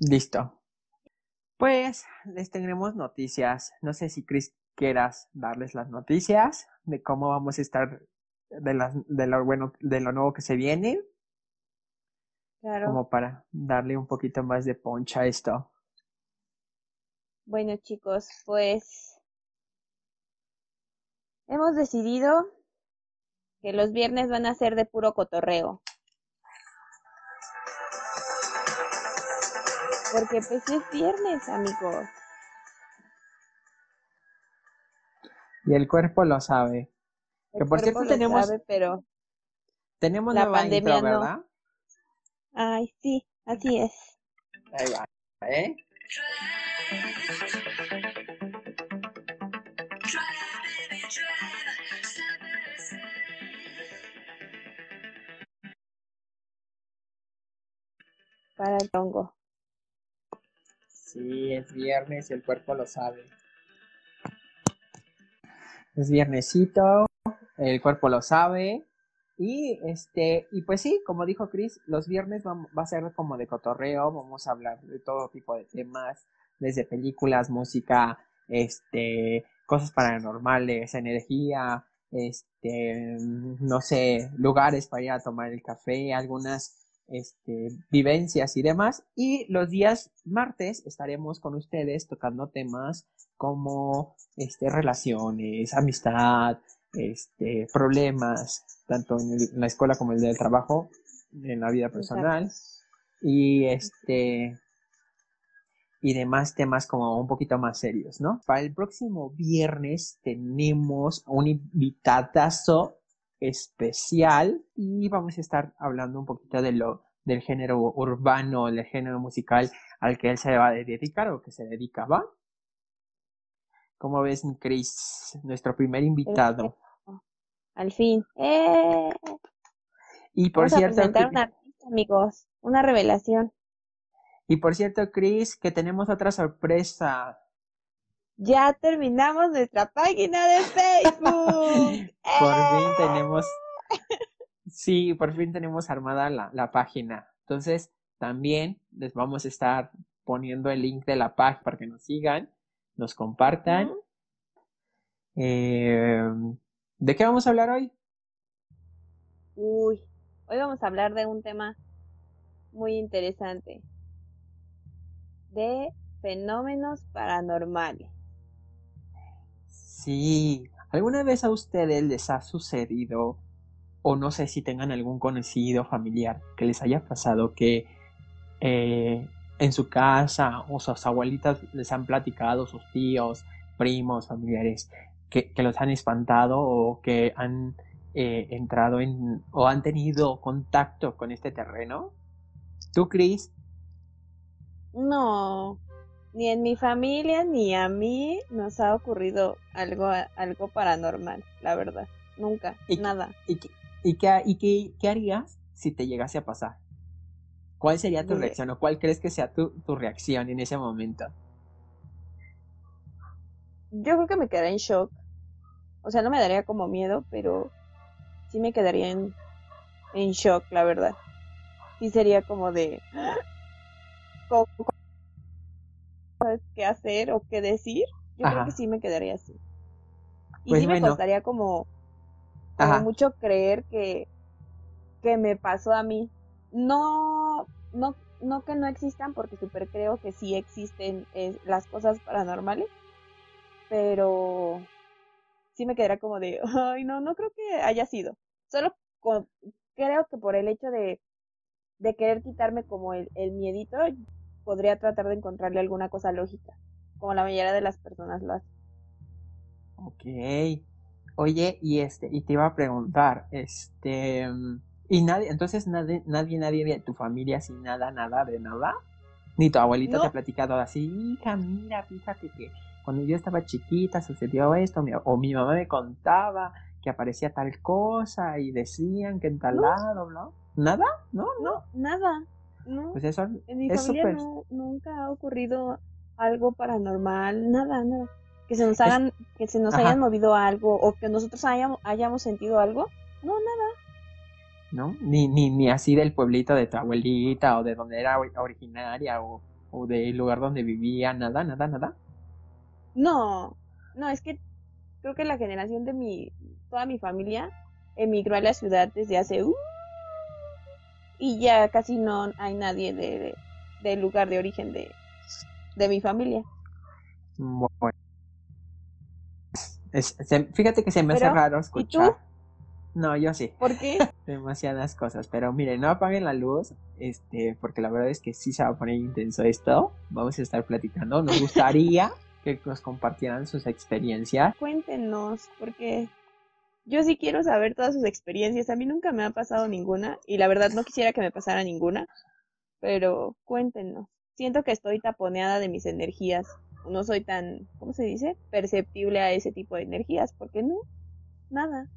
Listo. Pues les tendremos noticias. No sé si Chris quieras darles las noticias de cómo vamos a estar de, las, de lo bueno, de lo nuevo que se viene. Claro. Como para darle un poquito más de poncha a esto. Bueno, chicos, pues hemos decidido que los viernes van a ser de puro cotorreo. Porque pues es viernes, amigos. Y el cuerpo lo sabe. El Que por cierto cuerpo lo tenemos- sabe, pero Tenemos La nueva pandemia intro, no. ¿verdad? ay, sí, así es. Ahí va, ¿eh? Para el tongo. Sí, es viernes y el cuerpo lo sabe. Es viernesito, el cuerpo lo sabe. Y este, y pues sí, como dijo Chris, los viernes va, va a ser como de cotorreo, vamos a hablar de todo tipo de temas, desde películas, música, este, cosas paranormales, energía, este, no sé, lugares para ir a tomar el café, algunas este, vivencias y demás. Y los días martes estaremos con ustedes tocando temas como este, relaciones, amistad, este, problemas, tanto en, el- en la escuela como en el trabajo, en la vida personal. Y este y demás temas como un poquito más serios, ¿no? Para el próximo viernes tenemos un invitadazo especial y vamos a estar hablando un poquito de lo del género urbano, del género musical al que él se va a dedicar o que se dedicaba. ¿Cómo ves, Chris? Nuestro primer invitado. Al fin. ¡Eh! Y por Vamos a cierto, presentar Cri- un artista, amigos. Una revelación. y por cierto, Chris, que tenemos otra sorpresa. Ya terminamos nuestra página de Facebook. Por fin ¡Eh! tenemos, sí, por fin tenemos armada la, la página. Entonces, también les vamos a estar poniendo el link de la página para que nos sigan, nos compartan. Eh, ¿de qué vamos a hablar hoy? Uy, hoy vamos a hablar de un tema muy interesante. De fenómenos paranormales. Sí, ¿alguna vez a ustedes les ha sucedido, o no sé si tengan algún conocido familiar que les haya pasado que eh, en su casa o sus abuelitas les han platicado, sus tíos, primos, familiares, que, los han espantado o que han eh, entrado en o han tenido contacto con este terreno? ¿Tú, Chris? No, ni en mi familia ni a mí nos ha ocurrido algo, algo paranormal, la verdad. Nunca, ¿Y- nada. ¿Y, qué, y, qué, y qué- qué harías si te llegase a pasar? ¿Cuál sería tu reacción o cuál crees que sea tu, tu reacción en ese momento? Yo creo que me quedaría en shock. O sea, no me daría como miedo, pero sí me quedaría en, en shock, la verdad. Sí sería como de... ¿Cómo- cómo ¿Sabes qué hacer o qué decir? Yo creo que sí me quedaría así. Y Pues sí me costaría como, mucho creer que, que me pasó a mí. No, no, no que no existan, porque súper creo que sí existen eh, las cosas paranormales, pero sí me quedaría como de, ay, no, no creo que haya sido. Solo creo que por el hecho de, de querer quitarme como el, el miedito, podría tratar de encontrarle alguna cosa lógica, como la mayoría de las personas lo hacen. Ok. Oye, y este, y te iba a preguntar, este, y nadie, entonces nadie, nadie, nadie de tu familia así, nada, nada, de nada, ni tu abuelita te ha platicado así, hija, mira, fíjate que cuando yo estaba chiquita sucedió esto, mi- o mi mamá me contaba que aparecía tal cosa y decían que en tal No. lado, ¿no? ¿Nada? ¿No? No, nada, no. Pues eso En mi es familia no, nunca ha ocurrido algo paranormal, nada, nada. Que se nos hagan, que se nos Ajá. hayan movido algo o que nosotros hayamos, hayamos sentido algo. No, nada. ¿no? Ni, ni, ni así del pueblito de tu abuelita o de donde era ori- originaria o, o del lugar donde vivía, nada, nada, nada. No, no, es que creo que la generación de mi, toda mi familia emigró a la ciudad desde hace... Uh, y ya casi no hay nadie de, del lugar de origen de, de mi familia. Bueno. fíjate que se me hace raro escuchar. No, yo sí. ¿Por qué? Demasiadas cosas. Pero miren, no apaguen la luz, este, porque la verdad es que sí se va a poner intenso esto. Vamos a estar platicando. Nos gustaría que nos compartieran sus experiencias. Cuéntenos, porque yo sí quiero saber todas sus experiencias. A mí nunca me ha pasado ninguna y la verdad no quisiera que me pasara ninguna, pero cuéntenos. Siento que estoy taponeada de mis energías. No soy tan, ¿cómo se dice? Perceptible a ese tipo de energías, porque no, nada.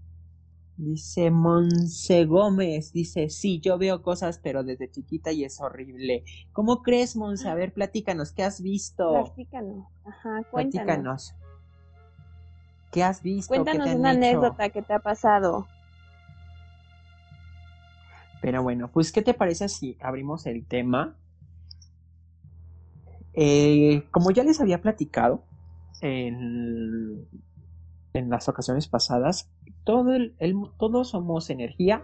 Dice Monse Gómez, dice, sí, yo veo cosas, pero desde chiquita y es horrible. ¿Cómo crees, Monse? A ver, platícanos, ¿qué has visto? Platícanos, ajá, cuéntanos. Platícanos. ¿Qué has visto? Cuéntanos una anécdota que te ha pasado. Pero bueno, pues, ¿qué te parece si abrimos el tema? Eh, como ya les había platicado en, en las ocasiones pasadas, todo el, todos somos energía,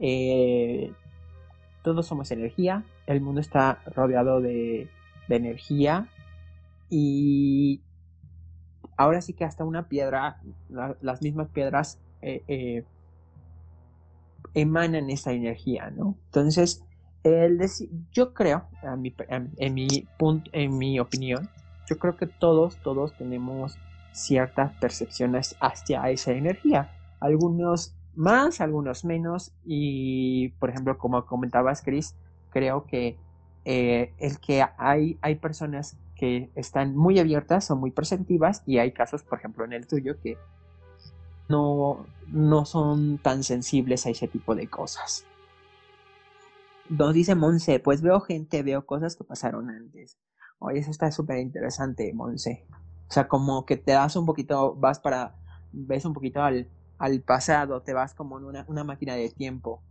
eh, todos somos energía, el mundo está rodeado de, de energía y ahora sí que hasta una piedra, las mismas piedras eh, eh, emanan esa energía, ¿no? Entonces, el yo creo, mi, en, mi punto, en mi opinión, yo creo que todos, todos tenemos ciertas percepciones hacia esa energía. Algunos más, algunos menos. Y, por ejemplo, como comentabas, Chris, creo que eh, el que hay, hay personas que están muy abiertas o muy perceptivas y hay casos, por ejemplo, en el tuyo que no, no son tan sensibles a ese tipo de cosas. Nos dice Monse, pues veo gente, veo cosas que pasaron antes. Oye, eso está súper interesante, Monse. O sea, como que te das un poquito, vas para, ves un poquito al, al pasado, te vas como en una, una máquina de tiempo.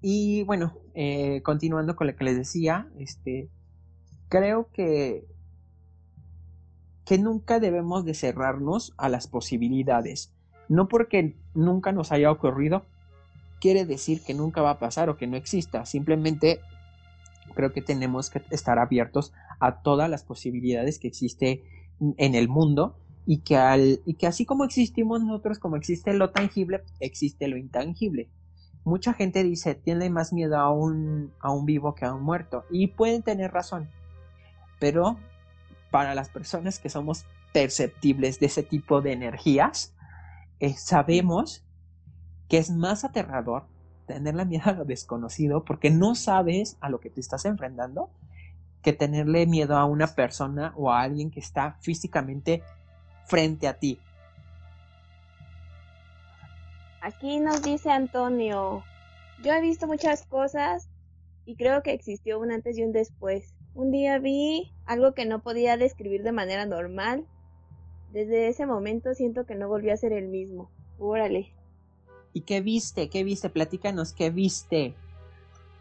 Y bueno, eh, continuando con lo que les decía, este, creo que, que nunca debemos de cerrarnos a las posibilidades. No porque nunca nos haya ocurrido, quiere decir que nunca va a pasar o que no exista. Simplemente creo que tenemos que estar abiertos a todas las posibilidades que existe en el mundo y que, al, y que así como existimos nosotros, como existe lo tangible, existe lo intangible. Mucha gente dice, tiene más miedo a un, a un vivo que a un muerto y pueden tener razón. Pero para las personas que somos perceptibles de ese tipo de energías, eh, sabemos que es más aterrador tenerle miedo a lo desconocido porque no sabes a lo que te estás enfrentando que tenerle miedo a una persona o a alguien que está físicamente frente a ti. Aquí nos dice Antonio, yo he visto muchas cosas y creo que existió un antes y un después. Un día vi algo que no podía describir de manera normal. Desde ese momento siento que no volvió a ser el mismo. Órale. ¿Y qué viste? ¿Qué viste? Platícanos, ¿qué viste?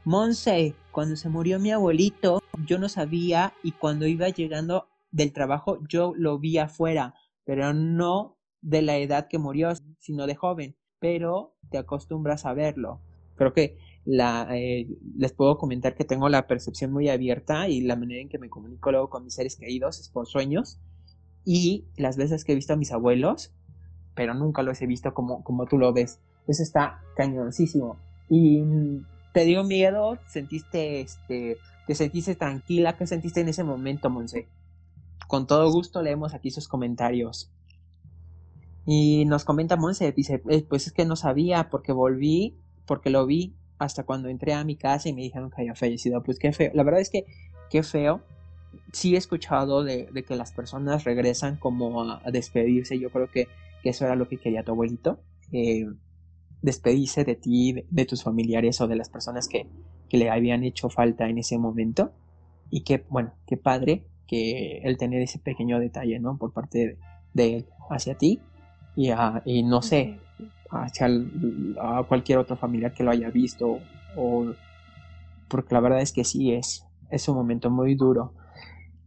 Monse, cuando se murió mi abuelito, yo no sabía y cuando iba llegando del trabajo yo lo vi afuera, pero no de la edad que murió, sino de joven, pero te acostumbras a verlo. Creo que la, eh, les puedo comentar que tengo la percepción muy abierta y la manera en que me comunico luego con mis seres queridos es por sueños y las veces que he visto a mis abuelos, pero nunca los he visto como, como tú lo ves. Eso está cañoncísimo. Y te dio miedo, sentiste, este, te sentiste tranquila, ¿qué sentiste en ese momento, Monse? Con todo gusto leemos aquí sus comentarios. Y nos comenta Monse, dice, eh, pues es que no sabía porque volví, porque lo vi hasta cuando entré a mi casa y me dijeron que había fallecido. Pues qué feo. La verdad es que qué feo. Sí he escuchado de, que las personas regresan como a, despedirse. Yo creo que, eso era lo que quería tu abuelito. Eh, despedirse de ti, de, tus familiares o de las personas que, que, le habían hecho falta en ese momento. Y que, bueno, qué padre que el tener ese pequeño detalle, ¿no? Por parte de, él hacia ti. Y, y no sé, hacia a cualquier otro familiar que lo haya visto o porque la verdad es que sí es es un momento muy duro.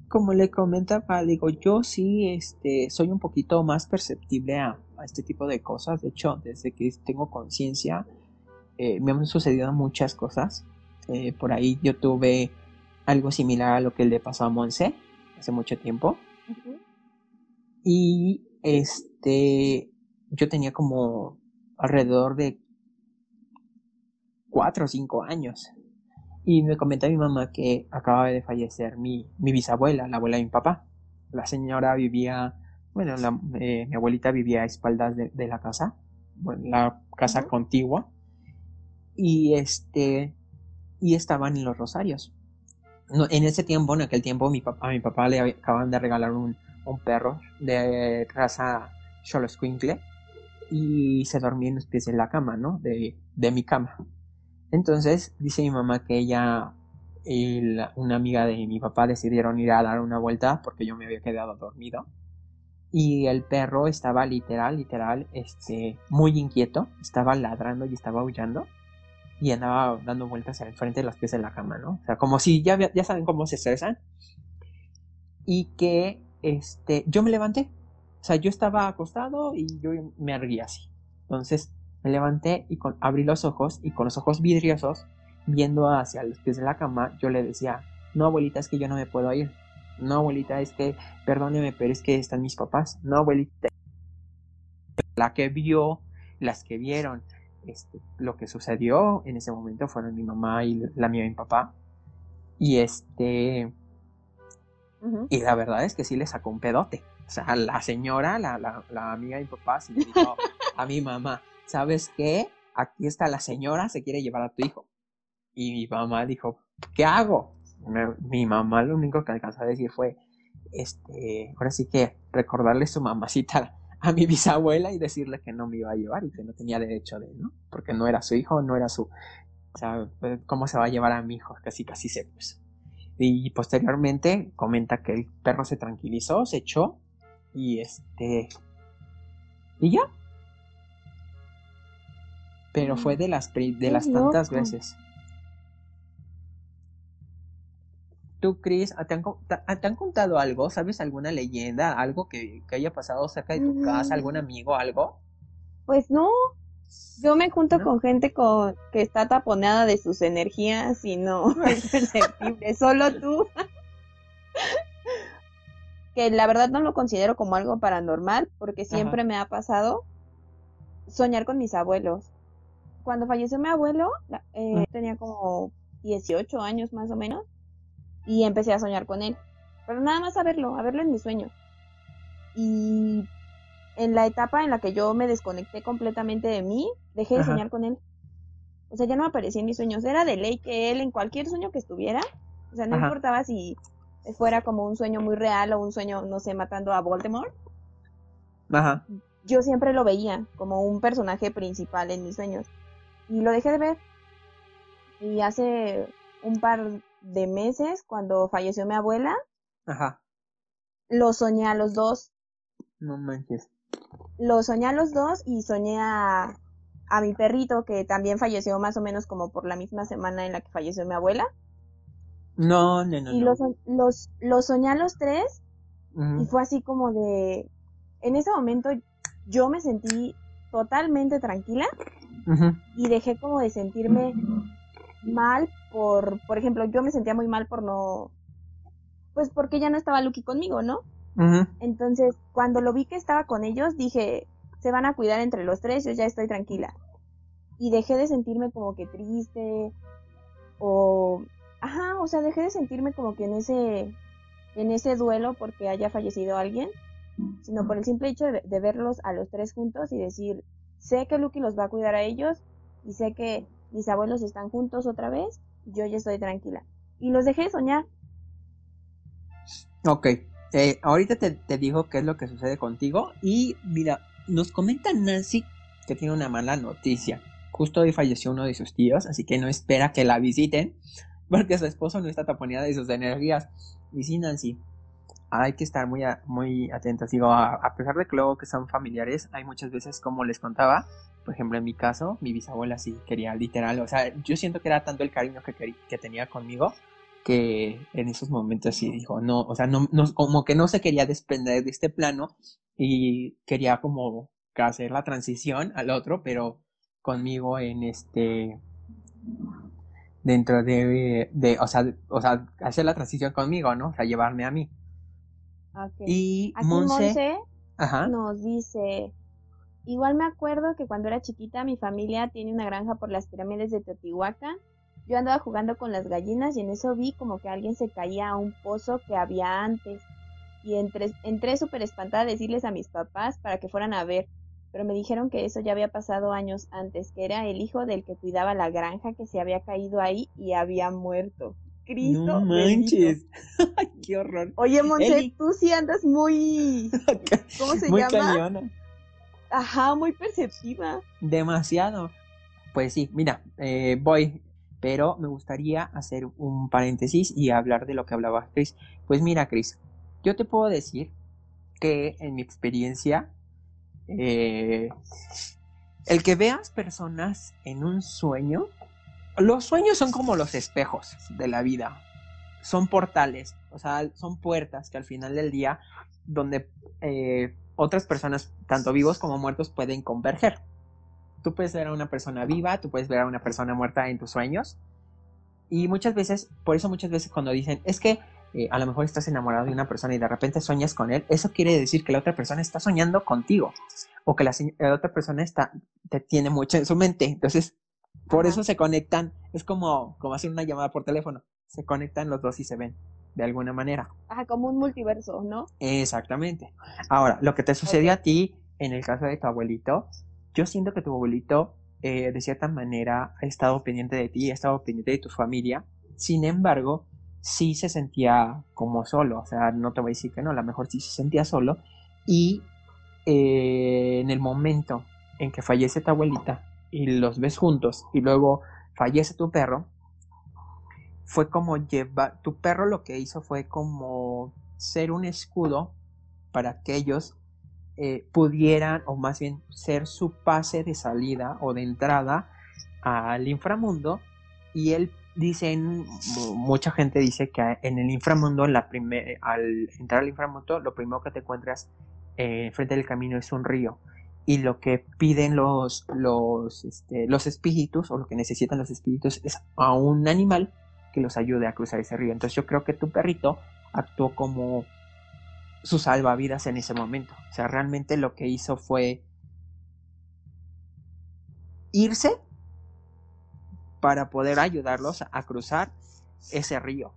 Como le comentaba, digo, yo sí este, soy un poquito más perceptible a, este tipo de cosas. De hecho, desde que tengo conciencia, eh, me han sucedido muchas cosas. Eh, por ahí yo tuve algo similar a lo que le pasó a Monse hace mucho tiempo. Y este, yo tenía como alrededor de cuatro o cinco años. Y me comentó mi mamá que acababa de fallecer mi, mi bisabuela, la abuela de mi papá. La señora vivía, bueno, eh, mi abuelita vivía a espaldas de, la casa, la casa contigua. Y este, y estaban en los rosarios. en ese tiempo, en aquel tiempo, mi papá, a mi papá le acaban de regalar un, un perro de raza Xoloscuincle y se dormía en los pies de la cama, ¿no? De, de mi cama. Entonces dice mi mamá que ella y una amiga de mi papá decidieron ir a dar una vuelta porque yo me había quedado dormido. Y el perro estaba literal, literal, este, muy inquieto, estaba ladrando y estaba aullando y andaba dando vueltas al frente de los pies de la cama, ¿no? O sea, como si ya, ya saben cómo se estresan. Y que este, yo me levanté. O sea, yo estaba acostado y yo me erguí así. Entonces me levanté y con, abrí los ojos y con los ojos vidriosos, viendo hacia los pies de la cama, yo le decía, no abuelita, es que yo no me puedo ir. No abuelita, es que, perdóneme, pero es que están mis papás. No abuelita. La que vio, las que vieron, este, lo que sucedió en ese momento fueron mi mamá y la mía y mi papá. Y este, y la verdad es que sí le sacó un pedote. O sea, la señora, la, la, amiga de mi papá, sí le dijo a mi mamá, ¿sabes qué? Aquí está la señora, se quiere llevar a tu hijo. Y mi mamá dijo, ¿qué hago? mi mamá lo único que alcanzó a decir fue, este, ahora sí que recordarle su mamacita a mi bisabuela y decirle que no me iba a llevar y que no tenía derecho de, ¿no? Porque no era su hijo, no era su, o sea, ¿cómo se va a llevar a mi hijo? Casi, casi se puso. Y posteriormente comenta que el perro se tranquilizó, se echó y este... Y ya. Pero fue de las, de las tantas veces. ¿Tú, Chris, ¿te han, te han, contado algo? ¿Sabes alguna leyenda? ¿Algo que, que haya pasado cerca de tu casa? ¿Algún amigo? ¿Algo? Pues no, yo me junto con gente con, que está taponada de sus energías y no es perceptible, solo tú. Que la verdad no lo considero como algo paranormal porque siempre me ha pasado soñar con mis abuelos. Cuando falleció mi abuelo, eh, tenía como 18 años más o menos y empecé a soñar con él. Pero nada más a verlo, a verlo en mis sueños. Y en la etapa en la que yo me desconecté completamente de mí, dejé de soñar con él. O sea, ya no aparecía en mis sueños. Era de ley que él, en cualquier sueño que estuviera, o sea, no importaba si fuera como un sueño muy real o un sueño, no sé, matando a Voldemort. Ajá. Yo siempre lo veía como un personaje principal en mis sueños. Y lo dejé de ver. Y hace un par de meses, cuando falleció mi abuela, Ajá. lo soñé a los dos. No manches lo soñé a los dos y soñé a, mi perrito que también falleció más o menos como por la misma semana en la que falleció mi abuela. No, no, no. Y Los, los, los soñé a los tres y fue así como de... En ese momento yo me sentí totalmente tranquila y dejé como de sentirme mal por, por ejemplo, yo me sentía muy mal por no, pues porque ya no estaba Lucky conmigo, ¿no? Entonces, cuando lo vi que estaba con ellos, dije, se van a cuidar entre los tres, yo ya estoy tranquila. Y dejé de sentirme como que triste o ajá, o sea, dejé de sentirme como que en ese en ese duelo porque haya fallecido alguien, sino por el simple hecho de, verlos a los tres juntos y decir, sé que Lucky los va a cuidar a ellos y sé que mis abuelos están juntos otra vez, yo ya estoy tranquila. Y los dejé de soñar. Ok, eh, ahorita te, te, digo qué es lo que sucede contigo. Y mira, nos comenta Nancy que tiene una mala noticia. Justo hoy falleció uno de sus tíos, así que no espera que la visiten, porque su esposo no está taponeada de sus energías. Y sí, Nancy, hay que estar muy, muy atentos. Digo, a, pesar de que luego que son familiares, hay muchas veces, como les contaba, por ejemplo, en mi caso, mi bisabuela sí quería literal, o sea, yo siento que era tanto el cariño que, que tenía conmigo que en esos momentos sí dijo, no, o sea, no, no, como que no se quería desprender de este plano y quería como hacer la transición al otro, pero conmigo en este dentro de, de o, sea, o sea, hacer la transición conmigo, ¿no? O sea, llevarme a mí. Y Aquí Monse, nos dice, igual me acuerdo que cuando era chiquita mi familia tiene una granja por las pirámides de Teotihuacán. Yo andaba jugando con las gallinas y en eso vi como que alguien se caía a un pozo que había antes. Y entré, entré súper espantada a decirles a mis papás para que fueran a ver pero me dijeron que eso ya había pasado años antes, que era el hijo del que cuidaba la granja que se había caído ahí y había muerto. Cristo. No manches. Qué horror. Oye, Monse, tú sí andas muy. ¿Cómo se muy llama? Cañona. Ajá, muy perceptiva. Demasiado. Pues sí, mira, eh, voy. Pero me gustaría hacer un paréntesis y hablar de lo que hablaba Chris. Pues mira, Chris, yo te puedo decir que en mi experiencia eh, el que veas personas en un sueño, los sueños son como los espejos de la vida, son portales, o sea, son puertas que al final del día donde eh, otras personas, tanto vivos como muertos, pueden converger. Tú puedes ver a una persona viva, tú puedes ver a una persona muerta en tus sueños. Y muchas veces, por eso muchas veces cuando dicen, es que eh, a lo mejor estás enamorado de una persona y de repente sueñas con él, eso quiere decir que la otra persona está soñando contigo o que la, otra persona está, te tiene mucho en su mente. Entonces, por eso se conectan, es como, como hacer una llamada por teléfono, se conectan los dos y se ven de alguna manera. Ajá, como un multiverso, ¿no? Exactamente. Ahora, lo que te sucedió a ti en el caso de tu abuelito, yo siento que tu abuelito eh, de cierta manera ha estado pendiente de ti, ha estado pendiente de tu familia. Sin embargo, sí se sentía como solo, o sea, no te voy a decir que no, a lo mejor sí se sentía solo y eh, en el momento en que fallece tu abuelita y los ves juntos y luego fallece tu perro, fue como llevar, tu perro lo que hizo fue como ser un escudo para que ellos eh, pudieran, o más bien ser su pase de salida o de entrada al inframundo y él dicen, mucha gente dice que en el inframundo, la al entrar al inframundo, lo primero que te encuentras eh, frente del camino es un río. Y lo que piden los, los, este, los espíritus, o lo que necesitan los espíritus, es a un animal que los ayude a cruzar ese río. Entonces yo creo que tu perrito actuó como su salvavidas en ese momento. O sea, realmente lo que hizo fue irse para poder ayudarlos a cruzar ese río.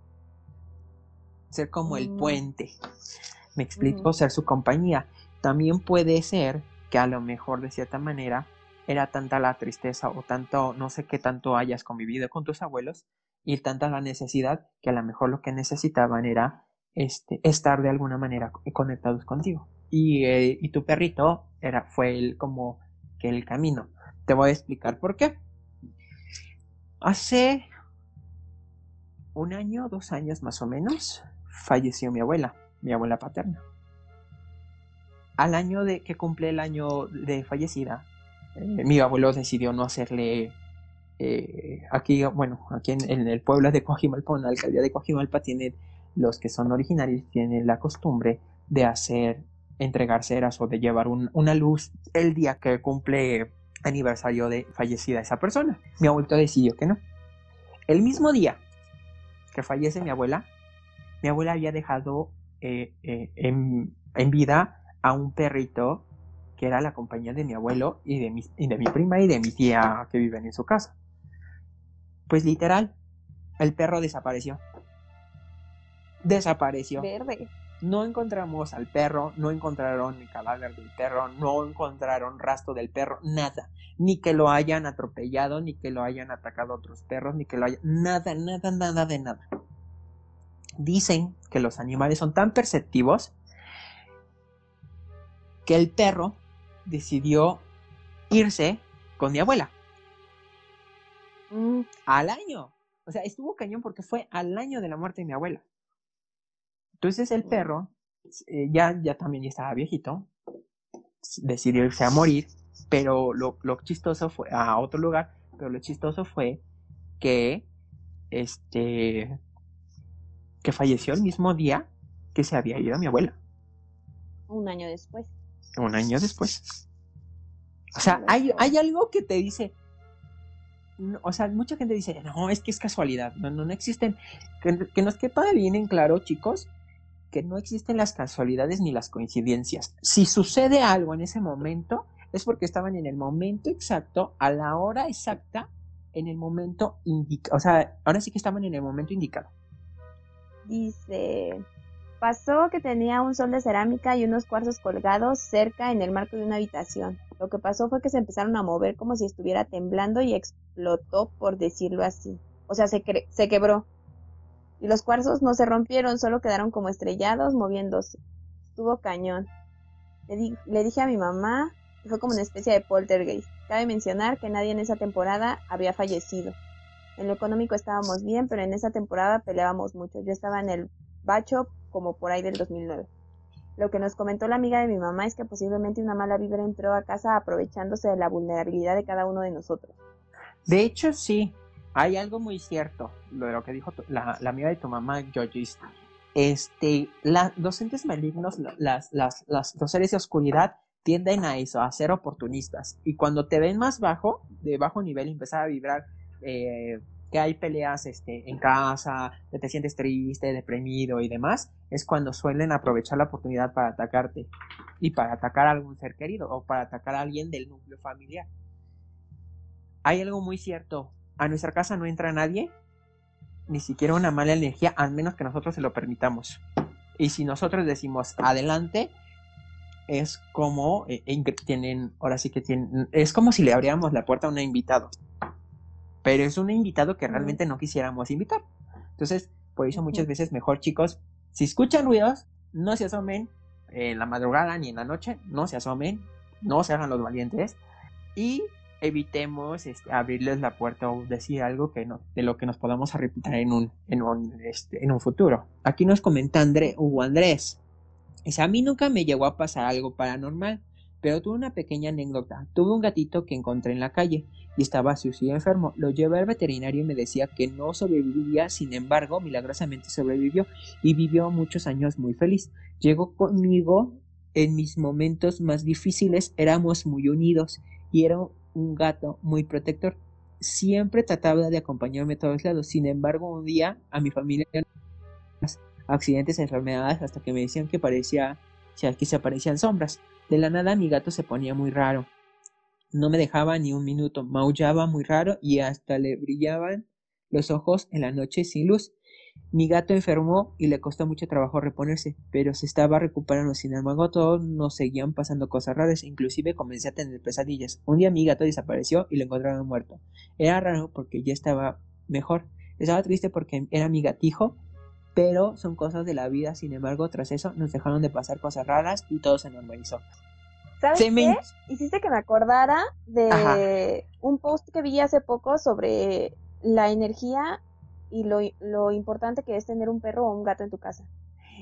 Ser como el mm. puente. Me explico, ser su compañía. También puede ser que a lo mejor de cierta manera era tanta la tristeza o tanto, no sé qué tanto hayas convivido con tus abuelos y tanta la necesidad que a lo mejor lo que necesitaban era este, estar de alguna manera conectados contigo. Y, eh, y tu perrito era, fue el, como que el camino. Te voy a explicar por qué. Hace un año, dos años más o menos, falleció mi abuela, mi abuela paterna. Al año de que cumple el año de fallecida, eh, mi abuelo decidió no hacerle eh, aquí, bueno, aquí en, el pueblo de Coajimalpa, en la alcaldía de Coajimalpa, tiene los que son originarios, tienen la costumbre de hacer, entregar ceras o de llevar una luz el día que cumple aniversario de fallecida esa persona. Mi abuelito decidió que no. El mismo día que fallece mi abuela, mi abuela había dejado eh, eh, en, vida a un perrito que era la compañía de mi abuelo y de mi, y de mi prima y de mi tía que viven en su casa. Pues literal, el perro desapareció. Desapareció. Verde no encontramos al perro, no encontraron el cadáver del perro, no encontraron rastro del perro, nada. Ni que lo hayan atropellado, ni que lo hayan atacado otros perros, ni que lo hayan... Nada, nada, nada de nada. Dicen que los animales son tan perceptivos que el perro decidió irse con mi abuela. Mm. Al año. O sea, estuvo cañón porque fue al año de la muerte de mi abuela. Entonces el perro, eh, ya, ya también ya estaba viejito, decidió irse a morir, pero lo, lo, chistoso fue a otro lugar, pero lo chistoso fue que este que falleció el mismo día que se había ido mi abuela. Un año después. Un año después. O sea, hay, hay algo que te dice, o sea, mucha gente dice, no, es que es casualidad, no, no, no existen, que, que nos quede bien en claro, chicos, que no existen las casualidades ni las coincidencias. Si sucede algo en ese momento, es porque estaban en el momento exacto, a la hora exacta, en el momento indicado. O sea, ahora sí que estaban en el momento indicado. Dice, pasó que tenía un sol de cerámica y unos cuarzos colgados cerca en el marco de una habitación. Lo que pasó fue que se empezaron a mover como si estuviera temblando y explotó, por decirlo así. O sea, se, se quebró. Y los cuarzos no se rompieron, solo quedaron como estrellados, moviéndose. Estuvo cañón. Le, dije a mi mamá que fue como una especie de poltergeist. Cabe mencionar que nadie en esa temporada había fallecido. En lo económico estábamos bien, pero en esa temporada peleábamos mucho. Yo estaba en el bacho como por ahí del 2009. Lo que nos comentó la amiga de mi mamá es que posiblemente una mala vibra entró a casa aprovechándose de la vulnerabilidad de cada uno de nosotros. De hecho, sí, hay algo muy cierto, lo de lo que dijo la, amiga de tu mamá, Georgis. Este, los docentes malignos, las, las, las, los seres de oscuridad tienden a eso, a ser oportunistas. Y cuando te ven más bajo, de bajo nivel, empezar a vibrar eh, que hay peleas este, en casa, que te sientes triste, deprimido y demás, es cuando suelen aprovechar la oportunidad para atacarte y para atacar a algún ser querido o para atacar a alguien del núcleo familiar. Hay algo muy cierto, a nuestra casa no entra nadie, ni siquiera una mala energía, al menos que nosotros se lo permitamos. Y si nosotros decimos adelante, es como eh, tienen, ahora sí que tienen, es como si le abriéramos la puerta a un invitado. Pero es un invitado que realmente no quisiéramos invitar. Entonces, por eso muchas veces mejor, chicos, si escuchan ruidos, no se asomen en la madrugada ni en la noche, no se asomen, no se hagan los valientes. Y evitemos este, abrirles la puerta o decir algo que no, de lo que nos podamos arrepentir en un, en un, este, en un futuro. Aquí nos comenta André, Hugo Andrés. Dice, a mí nunca me llegó a pasar algo paranormal, pero tuve una pequeña anécdota. Tuve un gatito que encontré en la calle y estaba sucio y enfermo. Lo llevé al veterinario y me decía que no sobrevivía, sin embargo, milagrosamente sobrevivió y vivió muchos años muy feliz. Llegó conmigo en mis momentos más difíciles, éramos muy unidos y era un gato muy protector. Siempre trataba de acompañarme a todos lados. Sin embargo, un día a mi familia accidentes, enfermedades, hasta que me decían que parecía que se aparecían sombras. De la nada mi gato se ponía muy raro. No me dejaba ni un minuto, maullaba muy raro y hasta le brillaban los ojos en la noche sin luz. Mi gato enfermó y le costó mucho trabajo reponerse, pero se estaba recuperando. Sin embargo, todos nos seguían pasando cosas raras, inclusive comencé a tener pesadillas. Un día mi gato desapareció y lo encontraron muerto. Era raro porque ya estaba mejor. Estaba triste porque era mi gatijo, pero son cosas de la vida. Sin embargo, tras eso nos dejaron de pasar cosas raras y todo se normalizó. ¿Sabes qué? Hiciste que me acordara de un post que vi hace poco sobre la energía y lo, lo, importante que es tener un perro o un gato en tu casa.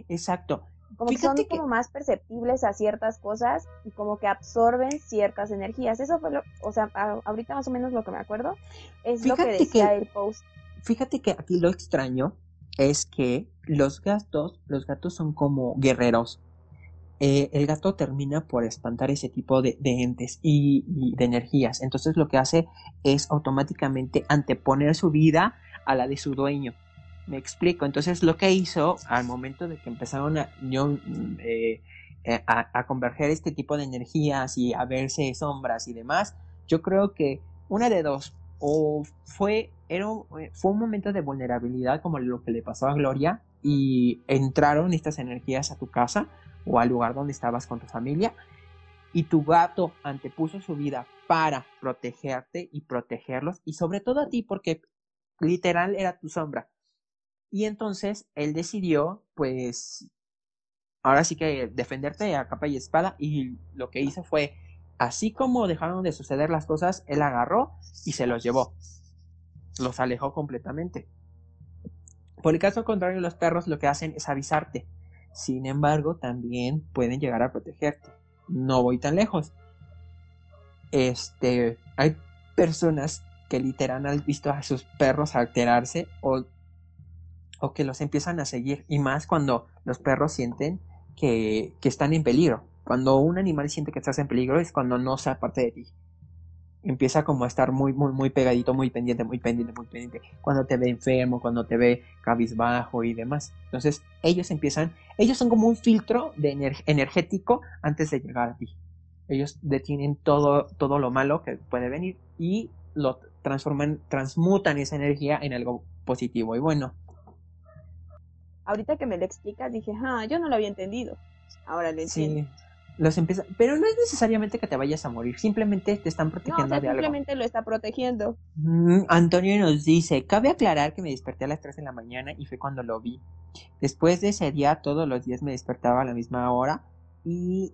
Exacto. Como que son como más perceptibles a ciertas cosas y como que absorben ciertas energías. Eso fue lo, o sea, ahorita más o menos lo que me acuerdo es lo que decía el post. Fíjate que aquí lo extraño es que los gatos, los gatos son como guerreros. Eh, el gato termina por espantar ese tipo de, entes y, y, de energías. Entonces lo que hace es automáticamente anteponer su vida a la de su dueño. Me explico. Entonces lo que hizo al momento de que empezaron a, eh, eh, a, converger este tipo de energías y a verse sombras y demás, yo creo que una de dos, o fue, era, eh, fue un momento de vulnerabilidad como lo que le pasó a Gloria y entraron estas energías a tu casa o al lugar donde estabas con tu familia y tu gato antepuso su vida para protegerte y protegerlos y sobre todo a ti porque literal era tu sombra. Y entonces él decidió, pues, ahora sí que defenderte a capa y espada y lo que hizo fue, así como dejaron de suceder las cosas, él agarró y se los llevó. Los alejó completamente. Por el caso contrario, los perros lo que hacen es avisarte. Sin embargo, también pueden llegar a protegerte. No voy tan lejos. Este, hay personas que literal han visto a sus perros alterarse o, o que los empiezan a seguir. Y más cuando los perros sienten que, que están en peligro. Cuando un animal siente que estás en peligro es cuando no sea parte de ti empieza como a estar muy, muy, muy pegadito, muy pendiente, muy pendiente, muy pendiente. Cuando te ve enfermo, cuando te ve cabizbajo y demás. Entonces, ellos empiezan, ellos son como un filtro de energético antes de llegar a ti. Ellos detienen todo, todo lo malo que puede venir y lo transforman, transmutan esa energía en algo positivo y bueno. Ahorita que me lo explicas, dije, ah, yo no lo había entendido. Ahora lo entiendo. Sí los empieza, pero no es necesariamente que te vayas a morir, simplemente te están protegiendo de algo. Simplemente lo está protegiendo. Mm, Antonio nos dice, cabe aclarar que me desperté a las 3 de la mañana y fue cuando lo vi. Después de ese día todos los días me despertaba a la misma hora y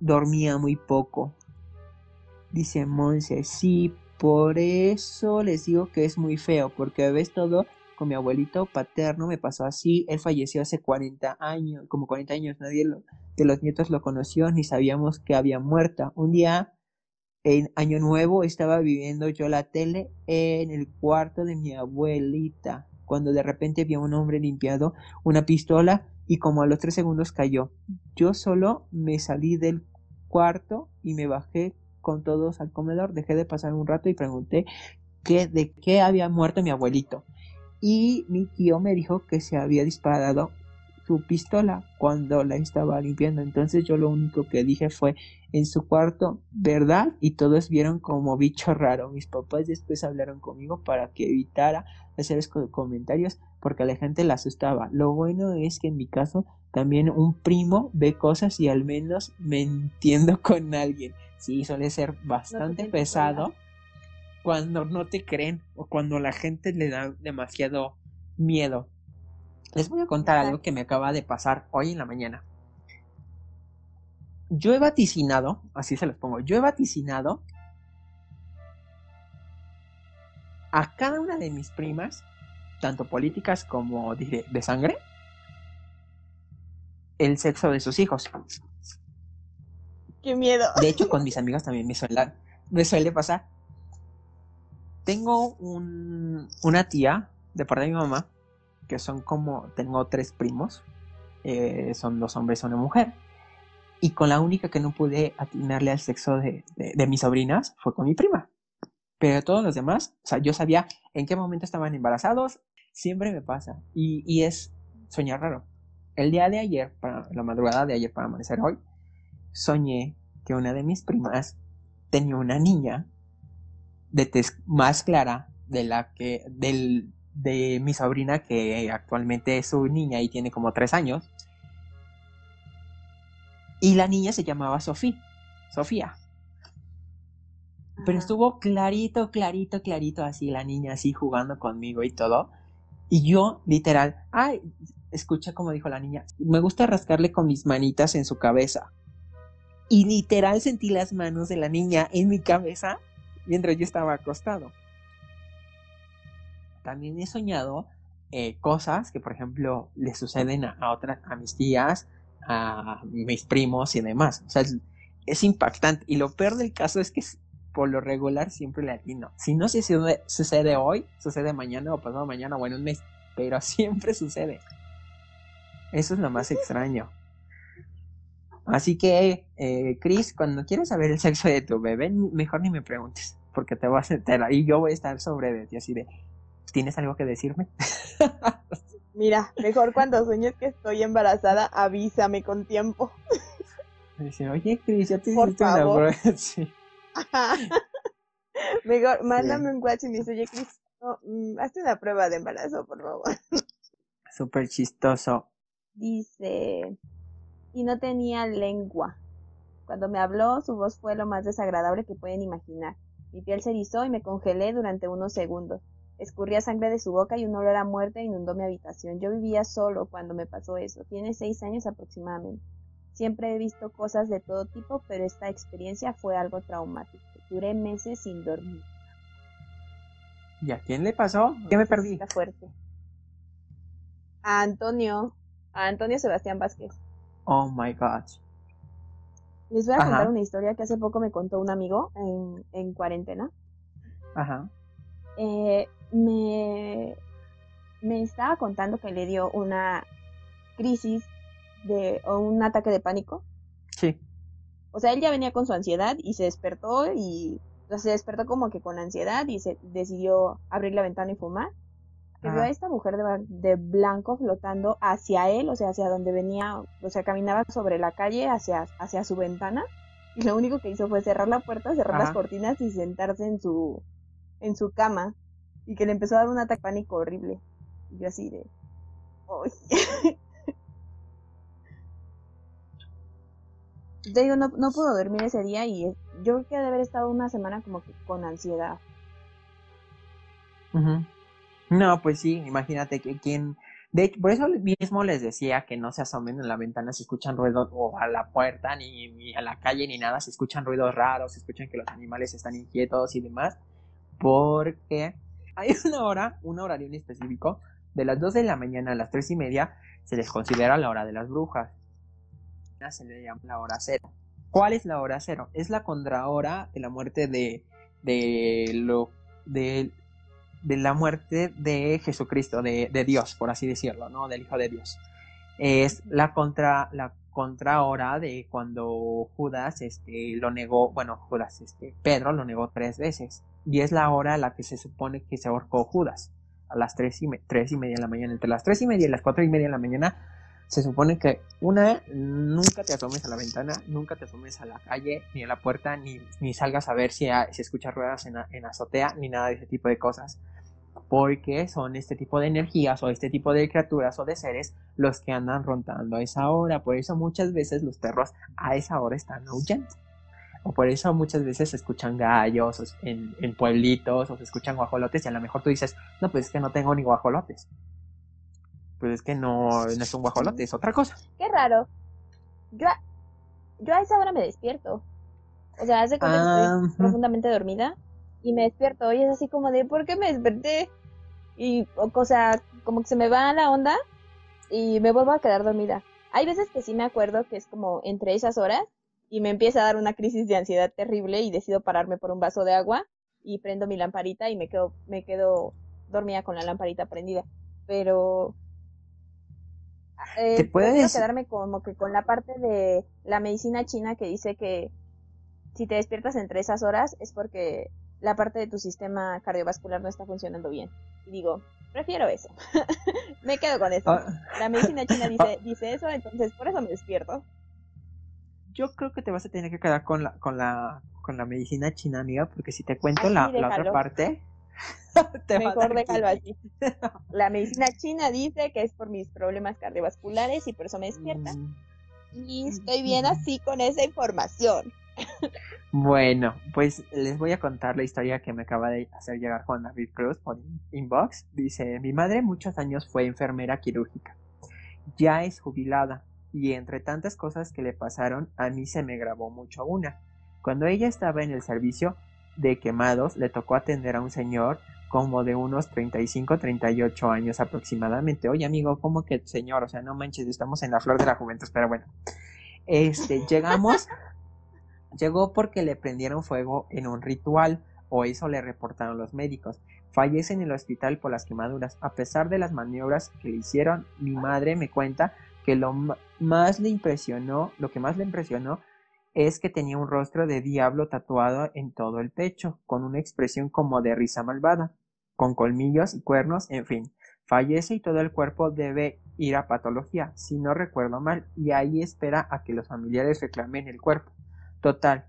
dormía muy poco. Dice Monse, sí, por eso les digo que es muy feo, porque ves todo con mi abuelito paterno me pasó así. Él falleció hace 40 años, como 40 años. Nadie de los nietos lo conoció ni sabíamos que había muerto. Un día, en Año Nuevo, estaba viviendo yo la tele en el cuarto de mi abuelita. Cuando de repente vi a un hombre limpiado una pistola y como a los tres segundos cayó. Yo solo me salí del cuarto y me bajé con todos al comedor. Dejé de pasar un rato y pregunté qué, de qué había muerto mi abuelito y mi tío me dijo que se había disparado su pistola cuando la estaba limpiando. Entonces yo lo único que dije fue en su cuarto, ¿verdad? Y todos vieron como bicho raro. Mis papás después hablaron conmigo para que evitara hacer comentarios porque la gente la asustaba. Lo bueno es que en mi caso también un primo ve cosas y al menos me entiendo con alguien. Sí, suele ser bastante pesado cuando no te creen o cuando la gente le da demasiado miedo. Les voy a contar algo que me acaba de pasar hoy en la mañana. Yo he vaticinado, así se los pongo, yo he vaticinado a cada una de mis primas, tanto políticas como de, de sangre, el sexo de sus hijos. Miedo. De hecho, con mis amigas también me suele, pasar. Tengo un, una tía de parte de mi mamá, que son como, tengo tres primos, eh, son dos hombres y una mujer. Y con la única que no pude atinarle al sexo de, de, mis sobrinas fue con mi prima. Pero todos los demás, o sea, yo sabía en qué momento estaban embarazados, siempre me pasa. Y, y es soñar raro. El día de ayer, para la madrugada de ayer para amanecer hoy, soñé que una de mis primas tenía una niña de tez más clara de la que del, de mi sobrina que actualmente es su niña y tiene como tres años. Y la niña se llamaba Sofía Sofía. Pero estuvo clarito clarito clarito así la niña así jugando conmigo y todo. Y yo literal ay escucha como dijo la niña me gusta rascarle con mis manitas en su cabeza y literal sentí las manos de la niña en mi cabeza mientras yo estaba acostado. También he soñado eh, cosas que, por ejemplo, le suceden a, otras, a mis tías, a mis primos y demás. O sea, es, impactante. Y lo peor del caso es que por lo regular siempre le atino. Si no sucede, sucede hoy, sucede mañana o pasado mañana o en un mes. Pero siempre sucede. Eso es lo más extraño. Así que, eh, Chris, cuando quieras saber el sexo de tu bebé, mejor ni me preguntes, porque te vas a enterar y yo voy a estar sobre de ti, así de, ¿tienes algo que decirme? Mira, mejor cuando sueñes que estoy embarazada, avísame con tiempo. Dice, oye, Chris, ya te hiciste una prueba. Sí. Mejor, mándame un WhatsApp y me dice, oye, Chris, mm, hazte una prueba de embarazo, por favor. Súper chistoso. Dice, y no tenía lengua. Cuando me habló, su voz fue lo más desagradable que pueden imaginar. Mi piel se erizó y me congelé durante unos segundos. Escurría sangre de su boca y un olor a muerte inundó mi habitación. Yo vivía solo cuando me pasó eso. Tiene seis años aproximadamente. Siempre he visto cosas de todo tipo, pero esta experiencia fue algo traumático. Duré meses sin dormir. ¿Y a quién le pasó? ¿Qué me perdí? fuerte. A Antonio. A Antonio Sebastián Vázquez. Oh my God. Les voy a contar una historia que hace poco me contó un amigo en, cuarentena. Ajá. Eh, me, me estaba contando que le dio una crisis de o un ataque de pánico. Sí. O sea, él ya venía con su ansiedad y se despertó y se despertó como que con ansiedad y se decidió abrir la ventana y fumar. Que vio a esta mujer de, de, blanco flotando hacia él, o sea, hacia donde venía, o sea, caminaba sobre la calle hacia, hacia su ventana. Y lo único que hizo fue cerrar la puerta, cerrar las cortinas y sentarse en su, en su cama. Y que le empezó a dar un ataque pánico horrible. Y yo así de... Te digo, no, no pudo dormir ese día y yo creo que debe haber estado una semana como que con ansiedad. No, pues sí, imagínate que quien... De hecho, por eso mismo les decía que no se asomen en la ventana si escuchan ruidos o a la puerta, ni, ni, a la calle, ni nada, si escuchan ruidos raros, si escuchan que los animales están inquietos y demás, porque hay una hora, un horario en específico, de las 2 de la mañana a las 3 y media, se les considera la hora de las brujas. Se le llama la hora cero. ¿Cuál es la hora cero? Es la contrahora de la muerte de, de lo de, de la muerte de Jesucristo, de, de, Dios, por así decirlo, ¿no? Del Hijo de Dios. Es la contra la contrahora de cuando Judas este, lo negó, bueno, Judas, este, Pedro lo negó tres veces. Y es la hora a la que se supone que se ahorcó Judas, a las tres y, tres y media de la mañana. Entre las tres y media y las cuatro y media de la mañana se supone que una, nunca te asomes a la ventana, nunca te asomes a la calle, ni a la puerta, ni, ni salgas a ver si, si escuchas ruedas en, en azotea, ni nada de ese tipo de cosas. Porque son este tipo de energías o este tipo de criaturas o de seres los que andan rondando a esa hora. Por eso muchas veces los perros a esa hora están aullando. O por eso muchas veces se escuchan gallos en, en pueblitos o se escuchan guajolotes y a lo mejor tú dices, no, pues es que no tengo ni guajolotes pues es que no, no es un guajolote, es otra cosa. Qué raro. Yo a, yo a esa hora me despierto. O sea, hace que estoy profundamente dormida y me despierto y es así como de, ¿por qué me desperté? Y, o, sea, como que se me va la onda y me vuelvo a quedar dormida. Hay veces que sí me acuerdo que es como entre esas horas y me empieza a dar una crisis de ansiedad terrible y decido pararme por un vaso de agua y prendo mi lamparita y me quedo, me quedo dormida con la lamparita prendida. Pero eh, puedes quedarme como que con la parte de la medicina china que dice que si te despiertas entre esas horas es porque la parte de tu sistema cardiovascular no está funcionando bien. Y digo, prefiero eso. me quedo con eso. Ah. La medicina china dice, dice eso, entonces por eso me despierto. Yo creo que te vas a tener que quedar con la, con la, con la medicina china, amiga, porque si te cuento la, la otra parte, Mejor déjalo así. La medicina china dice que es por mis problemas cardiovasculares y por eso me despierta. Mm. Y estoy bien así con esa información. Bueno, pues les voy a contar la historia que me acaba de hacer llegar Juan David Cruz por inbox. Dice, mi madre muchos años fue enfermera quirúrgica. Ya es jubilada y entre tantas cosas que le pasaron, a mí se me grabó mucho una. Cuando ella estaba en el servicio, de quemados le tocó atender a un señor como de unos 35, 38 años aproximadamente. Oye, amigo, ¿cómo que señor? O sea, no manches, estamos en la flor de la juventud, pero bueno. Este, llegamos, llegó porque le prendieron fuego en un ritual, o eso le reportaron los médicos. Fallece en el hospital por las quemaduras. A pesar de las maniobras que le hicieron, mi madre me cuenta que lo más le impresionó, lo que más le impresionó es que tenía un rostro de diablo tatuado en todo el pecho, con una expresión como de risa malvada, con colmillos y cuernos, en fin. Fallece y todo el cuerpo debe ir a patología, si no recuerdo mal, y ahí espera a que los familiares reclamen el cuerpo. Total,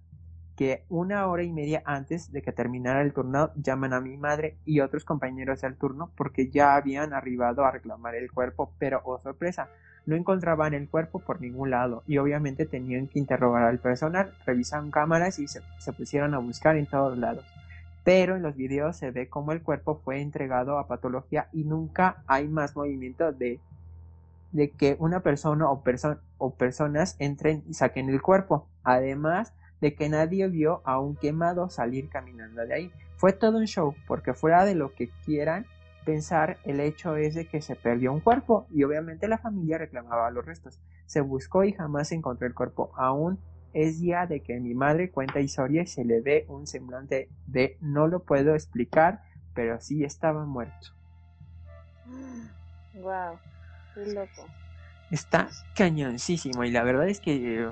que una hora y media antes de que terminara el turno llaman a mi madre y otros compañeros del turno porque ya habían arribado a reclamar el cuerpo, pero oh sorpresa, no encontraban el cuerpo por ningún lado y obviamente tenían que interrogar al personal, revisaron cámaras y se, pusieron a buscar en todos lados. Pero en los videos se ve como el cuerpo fue entregado a patología y nunca hay más movimiento de, de que una persona o, o personas entren y saquen el cuerpo. Además de que nadie vio a un quemado salir caminando de ahí. Fue todo un show, porque fuera de lo que quieran, pensar, el hecho es de que se perdió un cuerpo y obviamente la familia reclamaba los restos. Se buscó y jamás se encontró el cuerpo. Aún es día de que mi madre cuenta historia y se le ve un semblante de no lo puedo explicar, pero sí estaba muerto. Wow, qué loco. Está cañoncísimo y la verdad es que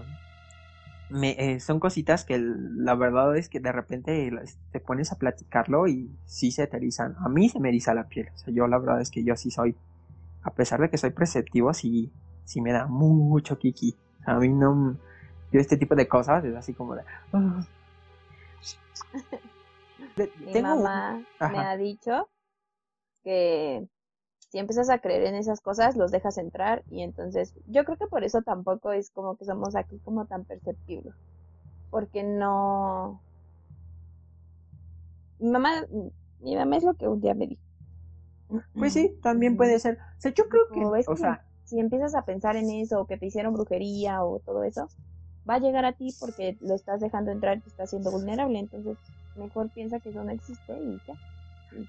me, eh, son cositas que la verdad es que de repente te pones a platicarlo y sí se te erizan. A mí se me eriza la piel. O sea, yo la verdad es que yo sí soy, a pesar de que soy preceptivo, sí, sí me da mucho kiki. a mí no, yo este tipo de cosas es así como de... Ah". Mi mamá me ha dicho que si empiezas a creer en esas cosas, los dejas entrar y entonces yo creo que por eso tampoco es como que somos aquí como tan perceptibles. Porque no... Mi mamá, mi mamá es lo que un día me dijo. Pues sí, también puede ser. O sea, yo creo que, o sea, si empiezas a pensar en eso, o que te hicieron brujería o todo eso, va a llegar a ti porque lo estás dejando entrar y te estás haciendo vulnerable. Entonces, mejor piensa que eso no existe y ya.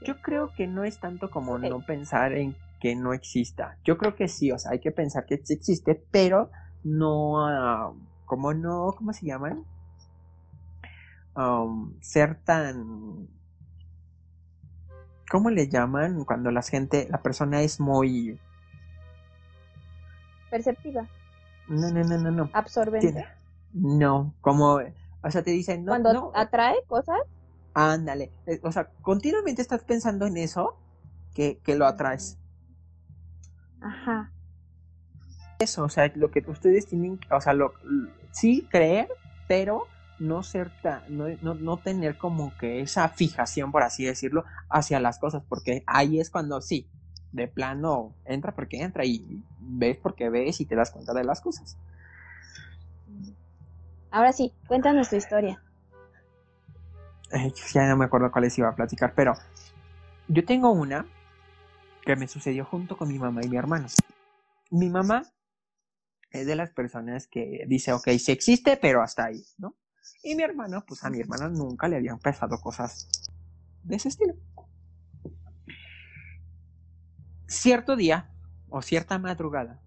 Yo creo que no es tanto como no pensar en que no exista. Yo creo que sí, o sea, hay que pensar que existe, pero no, ah, como no, ¿cómo se llaman? ser tan, ¿cómo le llaman cuando la gente, la persona es muy perceptiva? No, no, no, no, no. Absorbente. No, como, o sea, te dicen, no, cuando atrae cosas. Ándale, eh, o sea, continuamente estás pensando en eso que, que lo atraes. Ajá. Eso, o sea, lo que ustedes tienen, o sea, lo, sí creer, pero no ser tan, no, no, no, tener como que esa fijación, por así decirlo, hacia las cosas, porque ahí es cuando sí, de plano entra porque entra y ves porque ves y te das cuenta de las cosas. Ahora sí, cuéntanos tu historia ya no me acuerdo cuáles iba a platicar, pero yo tengo una que me sucedió junto con mi mamá y mi hermano. Mi mamá es de las personas que dice, ok, sí existe, pero hasta ahí, ¿no? Y mi hermano, pues a mi hermano nunca le habían pasado cosas de ese estilo. Cierto día o cierta madrugada,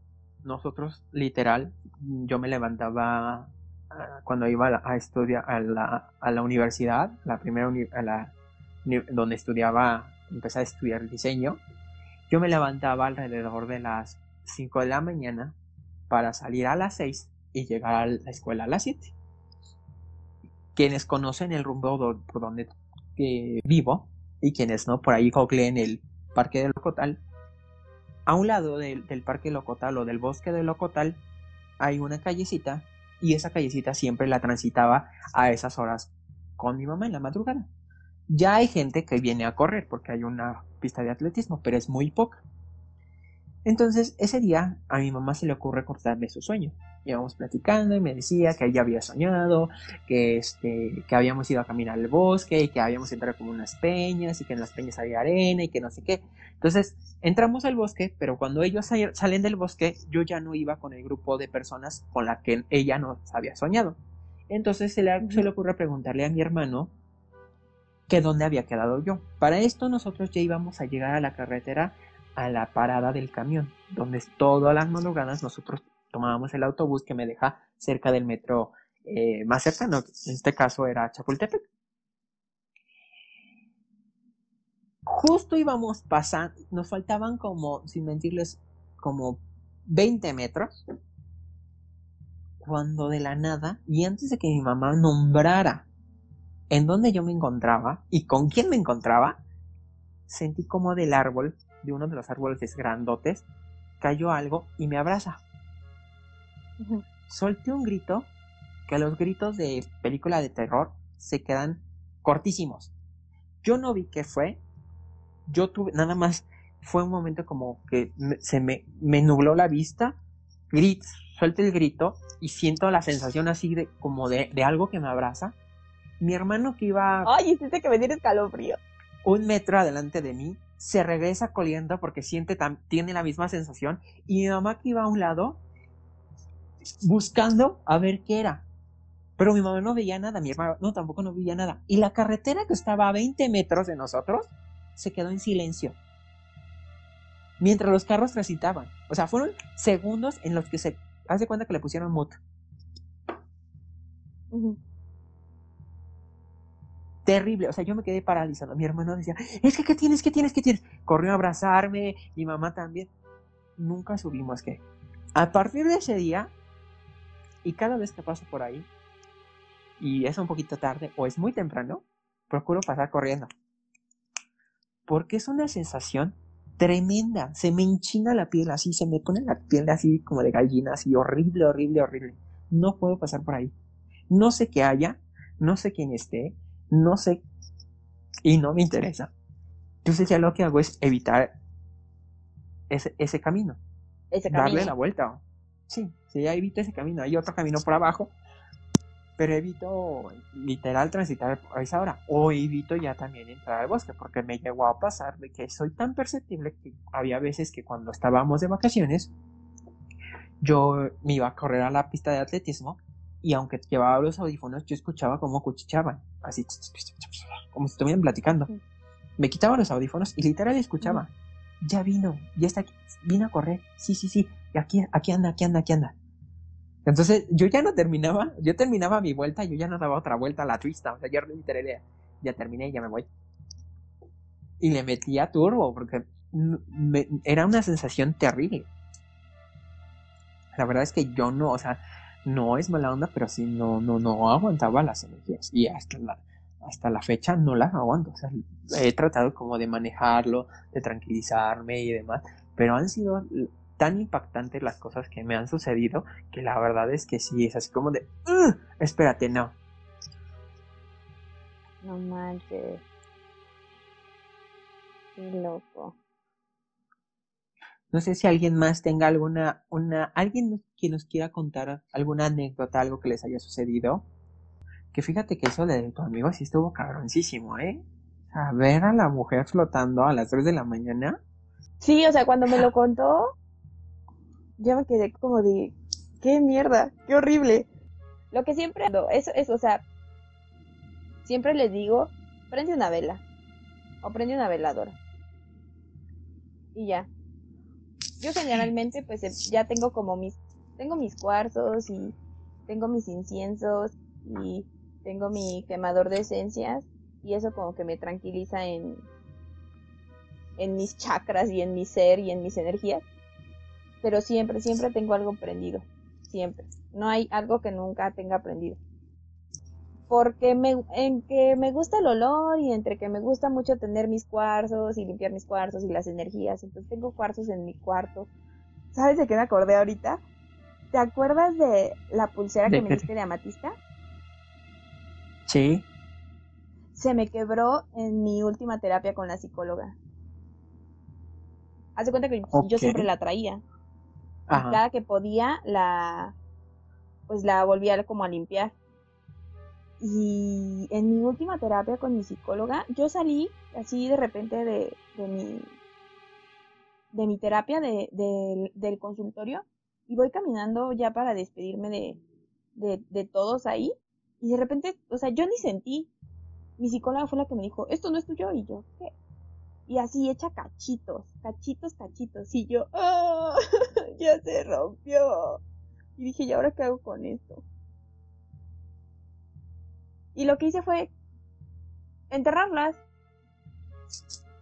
nosotros literal, yo me levantaba cuando iba a, estudiar a la, a la, universidad, la primera a la, donde estudiaba, empecé a estudiar diseño, yo me levantaba alrededor de las 5 de la mañana para salir a las 6 y llegar a la escuela a las 7. Quienes conocen el rumbo por donde vivo y quienes no, por ahí en el Parque de Locotal, a un lado del, del Parque Locotal o del Bosque de Locotal hay una callecita y esa callecita siempre la transitaba a esas horas con mi mamá en la madrugada. Ya hay gente que viene a correr porque hay una pista de atletismo, pero es muy poca. Entonces, ese día a mi mamá se le ocurre cortarme su sueño. Íbamos platicando y me decía que ella había soñado, que, este, que habíamos ido a caminar al bosque y que habíamos entrado como unas peñas y que en las peñas había arena y que no sé qué. Entonces, entramos al bosque, pero cuando ellos salen del bosque, yo ya no iba con el grupo de personas con la que ella nos había soñado. Entonces se le, se le ocurre preguntarle a mi hermano que dónde había quedado yo. Para esto nosotros ya íbamos a llegar a la carretera a la parada del camión, donde todas las madrugadas nosotros tomábamos el autobús que me deja cerca del metro eh, más cercano, en este caso era Chapultepec. Justo íbamos pasando, nos faltaban como, sin mentirles, como 20 metros, cuando de la nada, y antes de que mi mamá nombrara en dónde yo me encontraba y con quién me encontraba, sentí como del árbol de uno de los árboles grandotes, cayó algo y me abraza. Solté un grito, que los gritos de película de terror se quedan cortísimos. Yo no vi qué fue, yo tuve, nada más, fue un momento como que se me, me nubló la vista, grit, suelto el grito y siento la sensación así de como de, de algo que me abraza. Mi hermano que iba... Ay, hiciste que me diera escalofrío. Un metro adelante de mí se regresa coliendo porque siente tiene la misma sensación y mi mamá que iba a un lado buscando a ver qué era. Pero mi mamá no veía nada, mi hermano no, tampoco no veía nada. Y la carretera que estaba a 20 metros de nosotros se quedó en silencio. Mientras los carros transitaban. O sea, fueron segundos en los que se hace cuenta que le pusieron mute. Terrible, o sea, yo me quedé paralizado. Mi hermano decía, es que, ¿qué tienes? ¿Qué tienes? ¿Qué tienes? Corrió a abrazarme, mi mamá también. Nunca subimos que. A partir de ese día, y cada vez que paso por ahí, y es un poquito tarde o es muy temprano, procuro pasar corriendo. Porque es una sensación tremenda. Se me enchina la piel así, se me pone la piel así como de gallina, así horrible, horrible, horrible. No puedo pasar por ahí. No sé qué haya, no sé quién esté, no sé y no me interesa. Entonces ya lo que hago es evitar ese, ese camino. Ese camino. Darle la vuelta. Sí, sí, ya evito ese camino. Hay otro camino por abajo, pero evito literal transitar por esa hora. O evito ya también entrar al bosque, porque me llegó a pasar de que soy tan perceptible que había veces que cuando estábamos de vacaciones, yo me iba a correr a la pista de atletismo y aunque llevaba los audífonos, yo escuchaba como cuchichaban, así, como si estuvieran platicando. Me quitaba los audífonos y literal escuchaba. Ya vino, ya está aquí, vino a correr, sí, sí, sí, aquí, aquí anda, aquí anda, aquí anda. Entonces yo ya no terminaba, yo terminaba mi vuelta, yo ya no daba otra vuelta a la twista, o sea, ya literal ya terminé, ya me voy. Y le metía turbo, porque era una sensación terrible. La verdad es que yo no, o sea, no es mala onda, pero sí no, no, no aguantaba las energías. Y hasta la, hasta la fecha no las aguanto. O sea, he tratado como de manejarlo, de tranquilizarme y demás, pero han sido tan impactantes las cosas que me han sucedido que la verdad es que sí, es así como de, espérate, no. No manches. Qué loco. No sé si alguien más tenga alguna, una, alguien que nos quiera contar alguna anécdota, algo que les haya sucedido. Que fíjate que eso de tu amigo sí estuvo cabroncísimo, ¿eh? A ver a la mujer flotando a las 3 de la mañana. Sí, o sea, cuando me lo contó, yo me quedé como de, qué mierda, qué horrible. Lo que siempre, eso es, o sea, siempre les digo, prende una vela o prende una veladora. Y ya, yo generalmente pues em, ya tengo como mis, tengo mis cuarzos y tengo mis inciensos y tengo mi quemador de esencias y eso como que me tranquiliza en, en mis chakras y en mi ser y en mis energías. Pero siempre, siempre tengo algo prendido. Siempre. No hay algo que nunca tenga prendido. Porque me, en que me gusta el olor y entre que me gusta mucho tener mis cuarzos y limpiar mis cuarzos y las energías. Entonces tengo cuarzos en mi cuarto. ¿Sabes de qué me acordé ahorita? ¿Te acuerdas de la pulsera que me diste de amatista? Sí. Se me quebró en mi última terapia con la psicóloga. Haz de cuenta que yo siempre la traía. cada que podía la pues la volvía como a limpiar. Y en mi última terapia con mi psicóloga, yo salí así de repente de, de mi de mi terapia de, del consultorio y voy caminando ya para despedirme de, de, todos ahí y de repente, o sea, yo ni sentí. Mi psicóloga fue la que me dijo, esto no es tuyo y yo, ¿qué? Y así echa cachitos, cachitos, cachitos. Y yo, ¡ah! ya se rompió. Y dije, ¿y ahora qué hago con esto? Y lo que hice fue enterrarlas.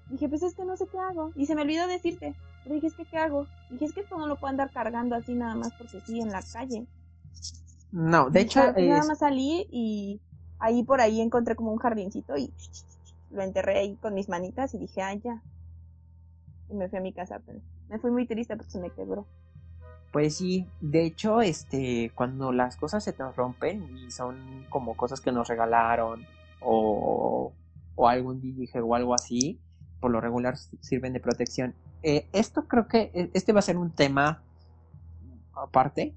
Dije, pues es que no sé qué hago. Y se me olvidó decirte. Pero dije, es que ¿qué hago? Dije, es que esto no lo puedo andar cargando así nada más porque sí, en la calle. No, de hecho... Nada más salí y ahí por ahí encontré como un jardincito y lo enterré ahí con mis manitas y dije, ah, ya. Y me fui a mi casa, pero me fui muy triste porque se me quebró. Pues sí, de hecho, este, cuando las cosas se te rompen y son como cosas que nos regalaron o, o algún DJ o algo así, por lo regular sirven de protección. Eh, esto creo que e, este va a ser un tema aparte,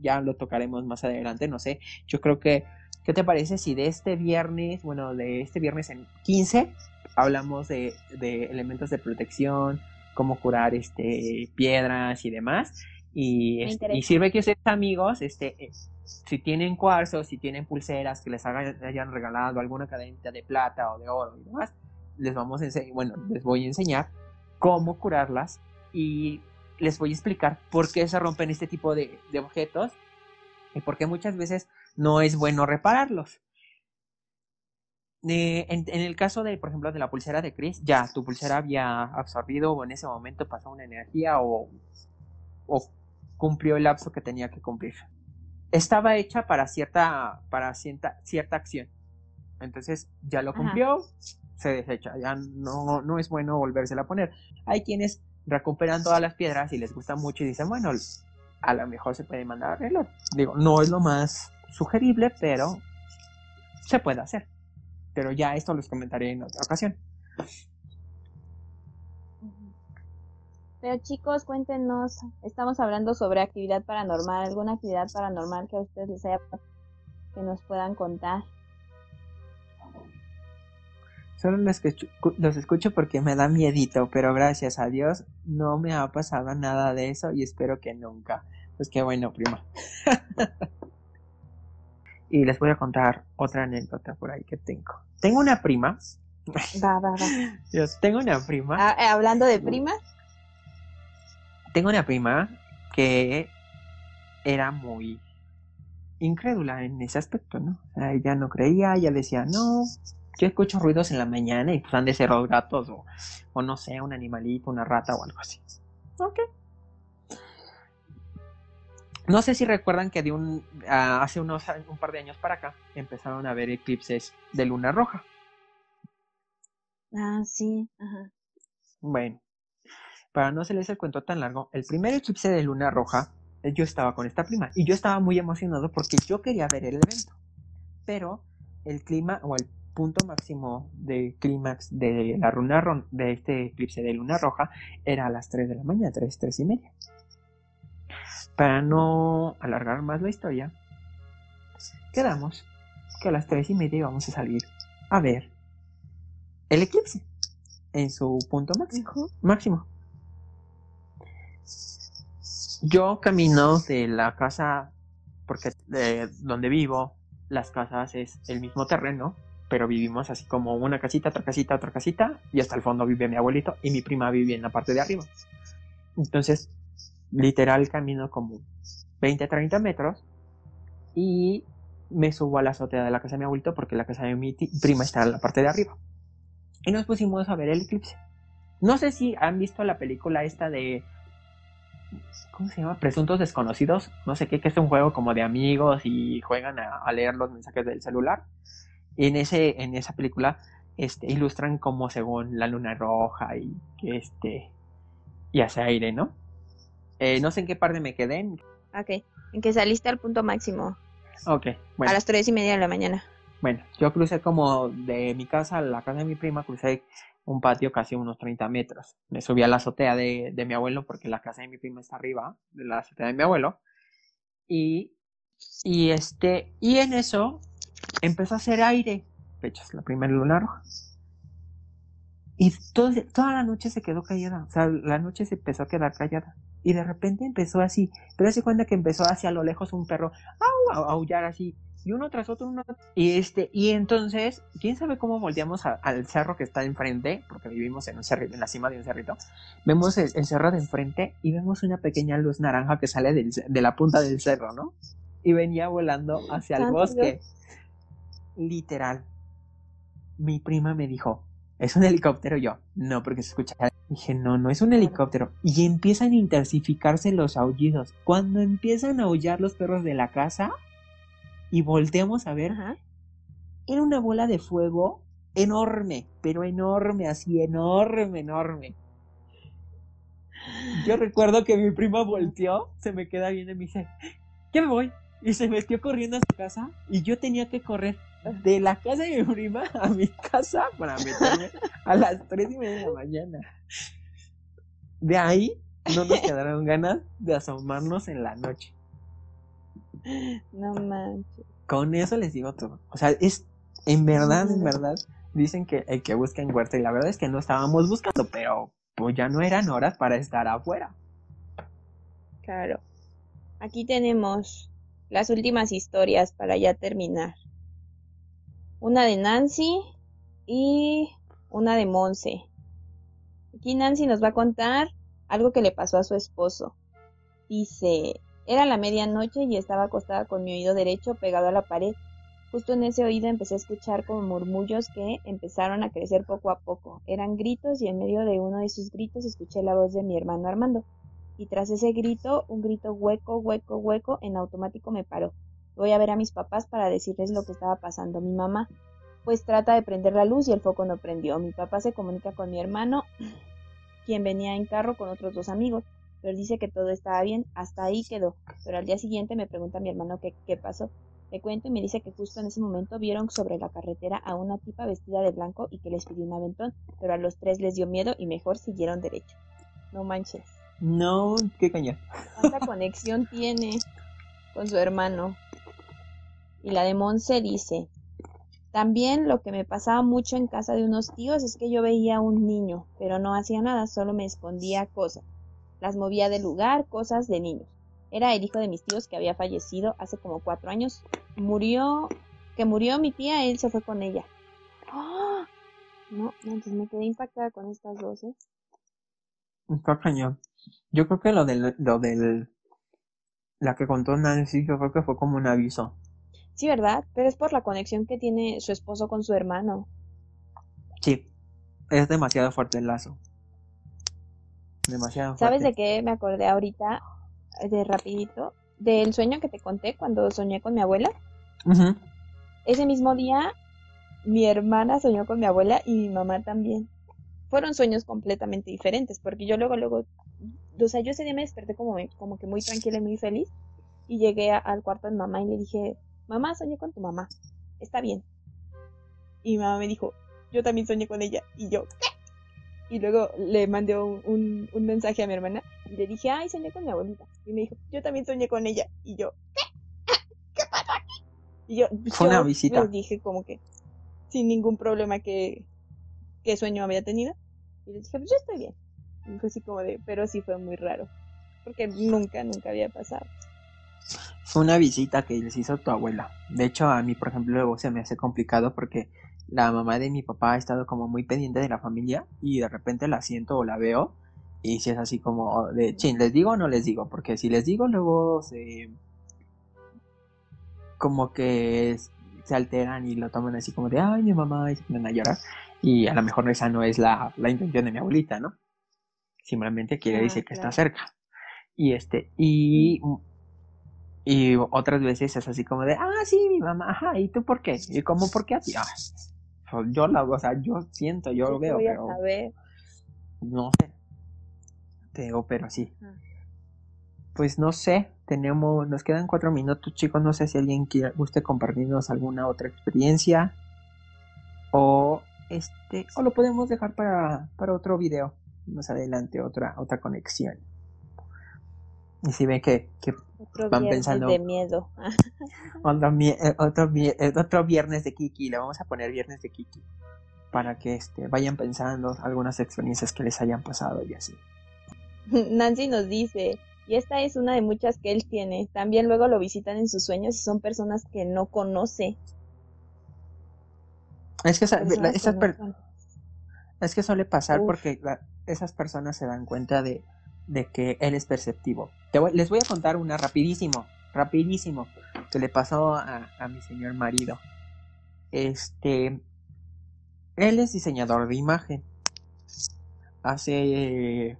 ya lo tocaremos más adelante, no sé. Yo creo que, ¿qué te parece si de este viernes, bueno, de este viernes en 15, hablamos de, de elementos de protección, cómo curar este piedras y demás? Y, y sirve que ustedes amigos, este, eh, si tienen cuarzos, si tienen pulseras que les hayan regalado alguna cadena de plata o de oro y demás, les vamos a enseñar, bueno, les voy a enseñar cómo curarlas y les voy a explicar por qué se rompen este tipo de, de objetos y por qué muchas veces no es bueno repararlos. eh, en, el caso de, por ejemplo, de la pulsera de Chris, ya tu pulsera había absorbido o en ese momento pasó una energía o, o cumplió el lapso que tenía que cumplir. Estaba hecha para cierta, para cierta, cierta acción. Entonces ya lo cumplió, se desecha, ya no, no es bueno volvérsela a poner. Hay quienes recuperan todas las piedras y les gusta mucho y dicen, bueno, a lo mejor se puede mandar a arreglar. Digo, no es lo más sugerible, pero se puede hacer. Pero ya esto los comentaré en otra ocasión. Pero chicos, cuéntenos, estamos hablando sobre actividad paranormal, alguna actividad paranormal que a ustedes les haya que nos puedan contar. Solo los, los escucho porque me da miedito, pero gracias a Dios no me ha pasado nada de eso y espero que nunca. Pues qué bueno, prima. y les voy a contar otra anécdota por ahí que tengo. Tengo una prima. Va, va, va. Dios, tengo una prima. Ah, eh, hablando de primas. Tengo una prima que era muy incrédula en ese aspecto, ¿no? O sea, ella no creía, ella decía, no, yo escucho ruidos en la mañana y pues han de ser los gatos o, o no sé, un animalito, una rata o algo así. Ok. No sé si recuerdan que de un ah, hace unos un par de años para acá empezaron a ver eclipses de luna roja. Ah, sí. Ajá. Bueno, para no hacerles el cuento tan largo, el primer eclipse de luna roja, eh, yo estaba con esta prima y yo estaba muy emocionado porque yo quería ver el evento. Pero el clima o el punto máximo de clímax de la luna de este eclipse de luna roja era a las 3 de la mañana, 3, 3 y media. Para no alargar más la historia, quedamos que a las tres y media íbamos a salir a ver el eclipse en su punto máximo. máximo. Yo camino de la casa, porque de donde vivo, las casas es el mismo terreno, pero vivimos así como una casita, otra casita, otra casita, y hasta el fondo vive mi abuelito y mi prima vive en la parte de arriba. Entonces, literal camino como 20, 30 metros y me subo a la azotea de la casa de mi abuelito porque la casa de mi prima está en la parte de arriba. Y nos pusimos a ver el eclipse. No sé si han visto la película esta de... ¿Cómo se llama? Presuntos desconocidos. No sé qué, que es un juego como de amigos y juegan a, leer los mensajes del celular. Y en, ese, en esa película este, ilustran como según la luna roja y que este... Y hace aire, ¿no? Eh, no sé en qué parte me quedé. Ok, en que saliste al punto máximo. Ok, bueno. A las tres y media de la mañana. Bueno, yo crucé como de mi casa a la casa de mi prima, crucé un patio casi unos 30 metros. Me subí a la azotea de, de mi abuelo porque la casa de mi prima está arriba de la azotea de mi abuelo. Y, y este, y en eso empezó a hacer aire. Fechas, la primera luna roja. Y todo, toda la noche se quedó callada. O sea, la noche se empezó a quedar callada. Y de repente empezó así. Pero se cuenta que empezó hacia lo lejos un perro a aullar así. Y uno tras otro, uno Y este, y entonces, quién sabe cómo volteamos al cerro que está enfrente, porque vivimos en un cerrito, en la cima de un cerrito. Vemos el, cerro de enfrente y vemos una pequeña luz naranja que sale de la punta del cerro, ¿no? Y venía volando hacia el bosque. Literal. Mi prima me dijo, ¿es un helicóptero? Yo, no, porque se escucha Dije, no, no es un helicóptero. Y empiezan a intensificarse los aullidos. Cuando empiezan a aullar los perros de la casa y volteamos a ver, era una bola de fuego enorme, pero enorme, así, enorme, enorme. Yo recuerdo que mi prima volteó, se me queda viendo y me dice, ¿qué me voy. Y se metió corriendo a su casa y yo tenía que correr de la casa de mi prima a mi casa para meterme a las tres y media de la mañana. De ahí no nos quedaron ganas de asomarnos en la noche. No manches. Con eso les digo todo. O sea, es en verdad, en verdad, dicen que el que busca en huerta y la verdad es que no estábamos buscando, pero pues ya no eran horas para estar afuera. Claro. Aquí tenemos las últimas historias para ya terminar una de Nancy y una de Monse. Aquí Nancy nos va a contar algo que le pasó a su esposo. Dice, era la medianoche y estaba acostada con mi oído derecho pegado a la pared Justo en ese oído empecé a escuchar como murmullos que empezaron a crecer poco a poco. Eran gritos y en medio de uno de esos gritos escuché la voz de mi hermano Armando. Y tras ese grito, un grito hueco, hueco, hueco, en automático me paró. Voy a ver a mis papás para decirles lo que estaba pasando. Mi mamá pues trata de prender la luz y el foco no prendió. Mi papá se comunica con mi hermano, quien venía en carro con otros dos amigos, pero dice que todo estaba bien, hasta ahí quedó. Pero al día siguiente me pregunta mi hermano qué, qué pasó. Le cuento y me dice que justo en ese momento vieron sobre la carretera a una tipa vestida de blanco y que les pidió un aventón, pero a los tres les dio miedo y mejor siguieron derecho. No manches. No, qué caña. ¿Cuánta conexión tiene con su hermano? Y la de Monse dice, también lo que me pasaba mucho en casa de unos tíos es que yo veía a un niño, pero no hacía nada, solo me escondía cosas. Las movía del lugar, cosas de niños. Era el hijo de mis tíos que había fallecido hace como cuatro años. Murió, que murió mi tía, él se fue con ella. ¡Ah! No, entonces me quedé impactada con estas dos, ¿eh? Está cañón. Yo creo que lo del, lo del, la que contó Nancy, yo creo que fue como un aviso. Sí, ¿verdad? Pero es por la conexión que tiene su esposo con su hermano. Sí, es demasiado fuerte el lazo. Demasiado fuerte. ¿Sabes de qué me acordé ahorita? De rapidito. Del sueño que te conté cuando soñé con mi abuela. Ese mismo día, mi hermana soñó con mi abuela y mi mamá también. Fueron sueños completamente diferentes, porque yo luego, luego, o sea, yo ese día me desperté como, como que muy tranquila y muy feliz, y llegué a- al cuarto de mamá y le dije, mamá, soñé con tu mamá, está bien. Y mi mamá me dijo, yo también soñé con ella, y yo, ¿qué? Y luego le mandé un, un, un mensaje a mi hermana y le dije, ay, soñé con mi abuelita. Y me dijo, yo también soñé con ella, y yo, ¿qué? ¿Qué pasa aquí? Y yo, Fue una yo visita. les dije como que sin ningún problema que, qué sueño había tenido. Y les dije, pues yo estoy bien. Y fue así como de, pero sí fue muy raro. Porque nunca, nunca había pasado. Fue una visita que les hizo tu abuela. De hecho, a mí, por ejemplo, luego se me hace complicado porque la mamá de mi papá ha estado como muy pendiente de la familia y de repente la siento o la veo y si es así como de, chin, ¿les digo o no les digo? Porque si les digo, luego se... como que es- se alteran y lo toman así como de, ay, mi mamá, y se ponen a llorar. Y a lo mejor esa no es la, la intención de mi abuelita, ¿no? Simplemente quiere Ah, decir que está cerca. Y este, y y otras veces es así como de, ah, sí, mi mamá, ajá, ¿y tú por qué? ¿Y cómo por qué así? Ah, pues yo la, o sea, yo siento, yo lo veo, voy a pero saber. no sé. Te digo, pero sí. Ah. Pues no sé, tenemos, nos quedan cuatro minutos, chicos, no sé si alguien quiere, guste compartirnos alguna otra experiencia o este, o lo podemos dejar para, para otro video más adelante, otra, otra conexión. Y si ven que, Van pensando- de miedo. Otro, eh, otro, eh, otro viernes de Kiki, le vamos a poner viernes de Kiki. Para que este, vayan pensando algunas experiencias que les hayan pasado y así. Nancy nos dice, y esta es una de muchas que él tiene. También luego lo visitan en sus sueños y son personas que no conoce. Es que, esa- la- esas no per- es que suele pasar Uf. porque la- esas personas se dan cuenta de, de que él es perceptivo. Te voy- les voy a contar una rapidísimo, rapidísimo, que le pasó a, a mi señor marido. Este, él es diseñador de imagen. Hace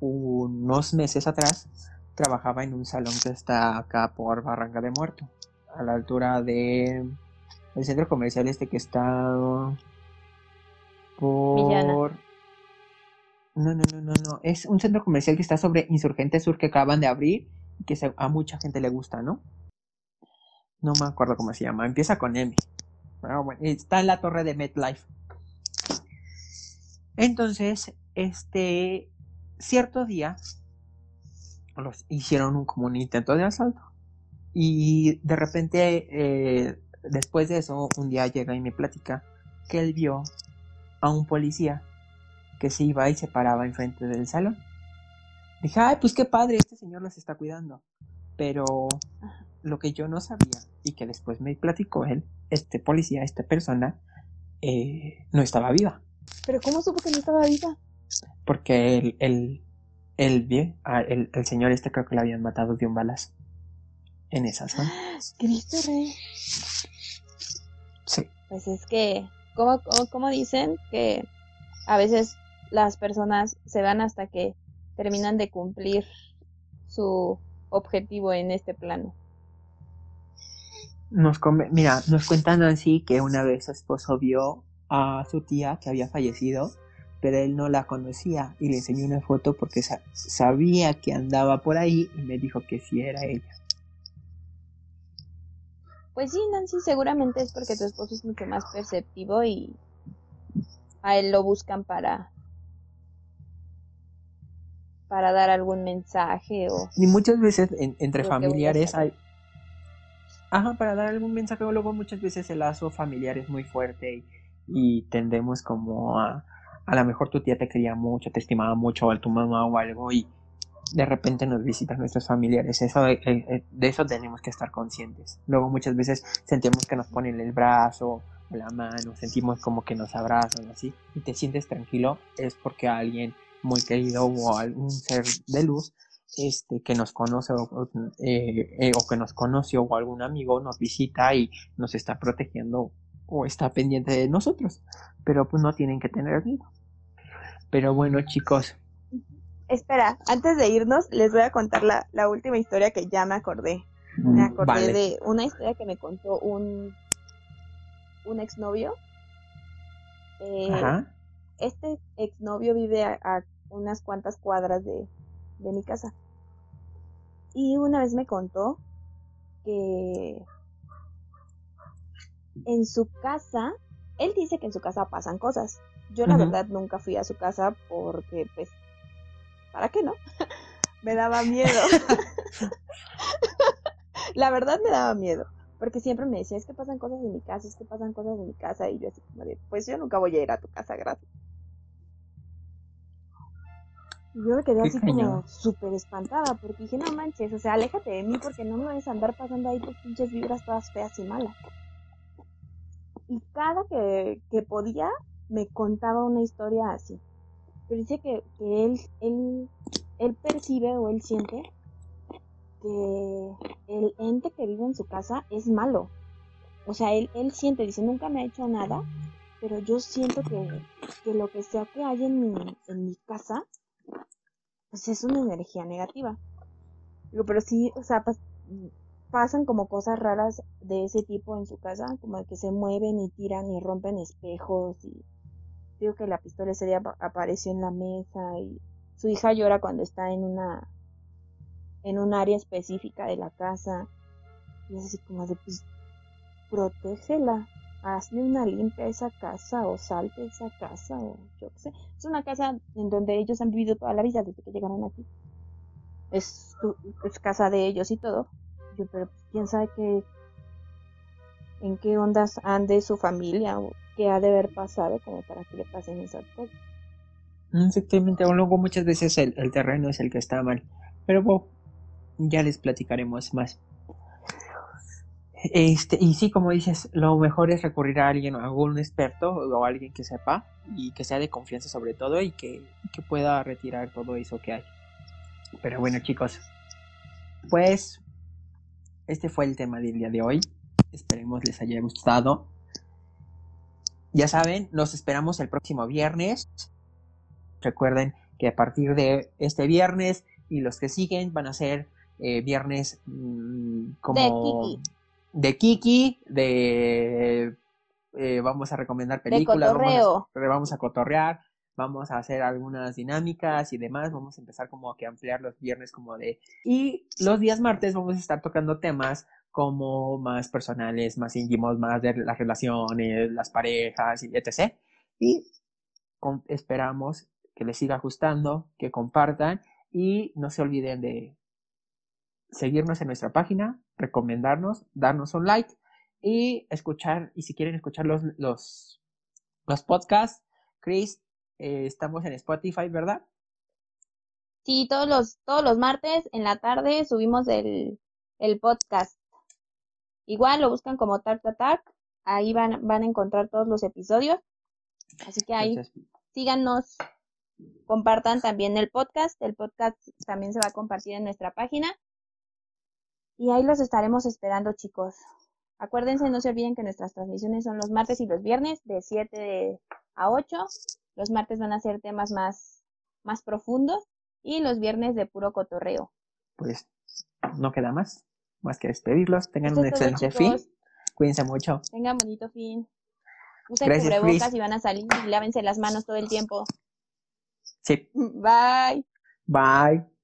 unos meses atrás trabajaba en un salón que está acá por Barranca de Muerto, a la altura de el centro comercial este que está por no no no no no es un centro comercial que está sobre Insurgente Sur que acaban de abrir y que a mucha gente le gusta, ¿no? No me acuerdo cómo se llama, empieza con M. Pero bueno, está en la torre de MetLife. Entonces, este cierto día los hicieron un, como un intento de asalto. Y de repente, eh, después de eso, un día llega y me platica que él vio a un policía que se iba y se paraba enfrente del salón. Dije, ay, pues qué padre, este señor los está cuidando. Pero lo que yo no sabía y que después me platicó él, este policía, esta persona, eh, no estaba viva. Pero ¿cómo supo que no estaba viva? Porque el, el, el, ah, el, el señor este creo que lo habían matado de un balazo en esa zona. Cristo Rey. pues es que, como, como dicen, que a veces las personas se van hasta que terminan de cumplir su objetivo en este plano. Nos mira, nos cuentan así que una vez su esposo vio a su tía que había fallecido, pero él no la conocía y le enseñó una foto porque sabía que andaba por ahí y me dijo que sí era ella. Pues sí, Nancy, seguramente es porque tu esposo es mucho más perceptivo y a él lo buscan para para dar algún mensaje o y muchas veces entre familiares hay ajá para dar algún mensaje o luego muchas veces el lazo familiar es muy fuerte y, tendemos como a a lo mejor tu tía te quería mucho te estimaba mucho o tu mamá o algo y de repente nos visitan nuestros familiares eso eh, eh, de eso tenemos que estar conscientes. Luego muchas veces sentimos que nos ponen el brazo la mano sentimos como que nos abrazan así y te sientes tranquilo es porque alguien muy querido o algún ser de luz este que nos conoce o, eh, eh, o que nos conoció o algún amigo nos visita y nos está protegiendo o está pendiente de nosotros pero pues no tienen que tener miedo. Pero bueno chicos. Espera antes de irnos les voy a contar la, la última historia que ya me acordé. Me mm, acordé de una historia que me contó un un exnovio. Eh, Ajá. este exnovio vive a unas cuantas cuadras de, de mi casa. Y una vez me contó que en su casa, él dice que en su casa pasan cosas. Yo la verdad nunca fui a su casa porque pues, ¿para qué no? me daba miedo. la verdad me daba miedo. Porque siempre me decía, es que pasan cosas en mi casa, es que pasan cosas en mi casa. Y yo así como de, pues yo nunca voy a ir a tu casa, gracias. Yo me quedé así como súper espantada porque dije, no manches, o sea, aléjate de mí porque no me vas a andar pasando ahí tus pinches vibras todas feas y malas. Y cada que, que podía me contaba una historia así. Pero dice que, que él, él, él percibe o él siente que el ente que vive en su casa es malo. O sea, él, él siente, dice, nunca me ha hecho nada, pero yo siento que, que lo que sea que hay en mi, en mi casa pues es una energía negativa. Digo, pero sí, o sea, pasan como cosas raras de ese tipo en su casa, como que se mueven y tiran y rompen espejos y digo que la pistola ese día apareció en la mesa y su hija llora cuando está en una en un área específica de la casa y es así como de pues protégela hazle una limpia esa casa o salte esa casa o yo qué sé. Es una casa en donde ellos han vivido toda la vida desde que llegaron aquí. Es, es casa de ellos y todo. Yo, pero pues, quién sabe qué, en qué ondas ande su familia o qué ha de haber pasado como para que le pasen esas cosas. Exactamente, o luego muchas veces el, el terreno es el que está mal. Pero bueno, ya les platicaremos más. Este, y sí, como dices, lo mejor es recurrir a alguien, a algún experto o a alguien que sepa y que sea de confianza sobre todo y que, que pueda retirar todo eso que hay. Pero bueno, chicos, pues este fue el tema del día de hoy. Esperemos les haya gustado. Ya saben, nos esperamos el próximo viernes. Recuerden que a partir de este viernes y los que siguen van a ser eh, viernes mm, como de Kiki, de eh, vamos a recomendar películas, vamos a, vamos a cotorrear, vamos a hacer algunas dinámicas y demás, vamos a empezar como a que ampliar los viernes como de... Y los días martes vamos a estar tocando temas como más personales, más íntimos, más de las relaciones, las parejas y etc. Y esperamos que les siga gustando, que compartan y no se olviden de seguirnos en nuestra página, recomendarnos, darnos un like y escuchar, y si quieren escuchar los, los, los podcasts, Chris, eh, estamos en Spotify, ¿verdad? Sí, todos los, todos los martes en la tarde subimos el, el podcast. Igual lo buscan como Tart Attack, ahí van, van a encontrar todos los episodios. Así que ahí síganos, compartan también el podcast. El podcast también se va a compartir en nuestra página. Y ahí los estaremos esperando, chicos. Acuérdense, no se olviden que nuestras transmisiones son los martes y los viernes de 7 a 8. Los martes van a ser temas más, más profundos y los viernes de puro cotorreo. Pues no queda más, más que despedirlos. Tengan un excelente fin. Cuídense mucho. Tengan bonito fin. Usen cubrebocas y van a salir y lávense las manos todo el tiempo. Sí. Bye. Bye.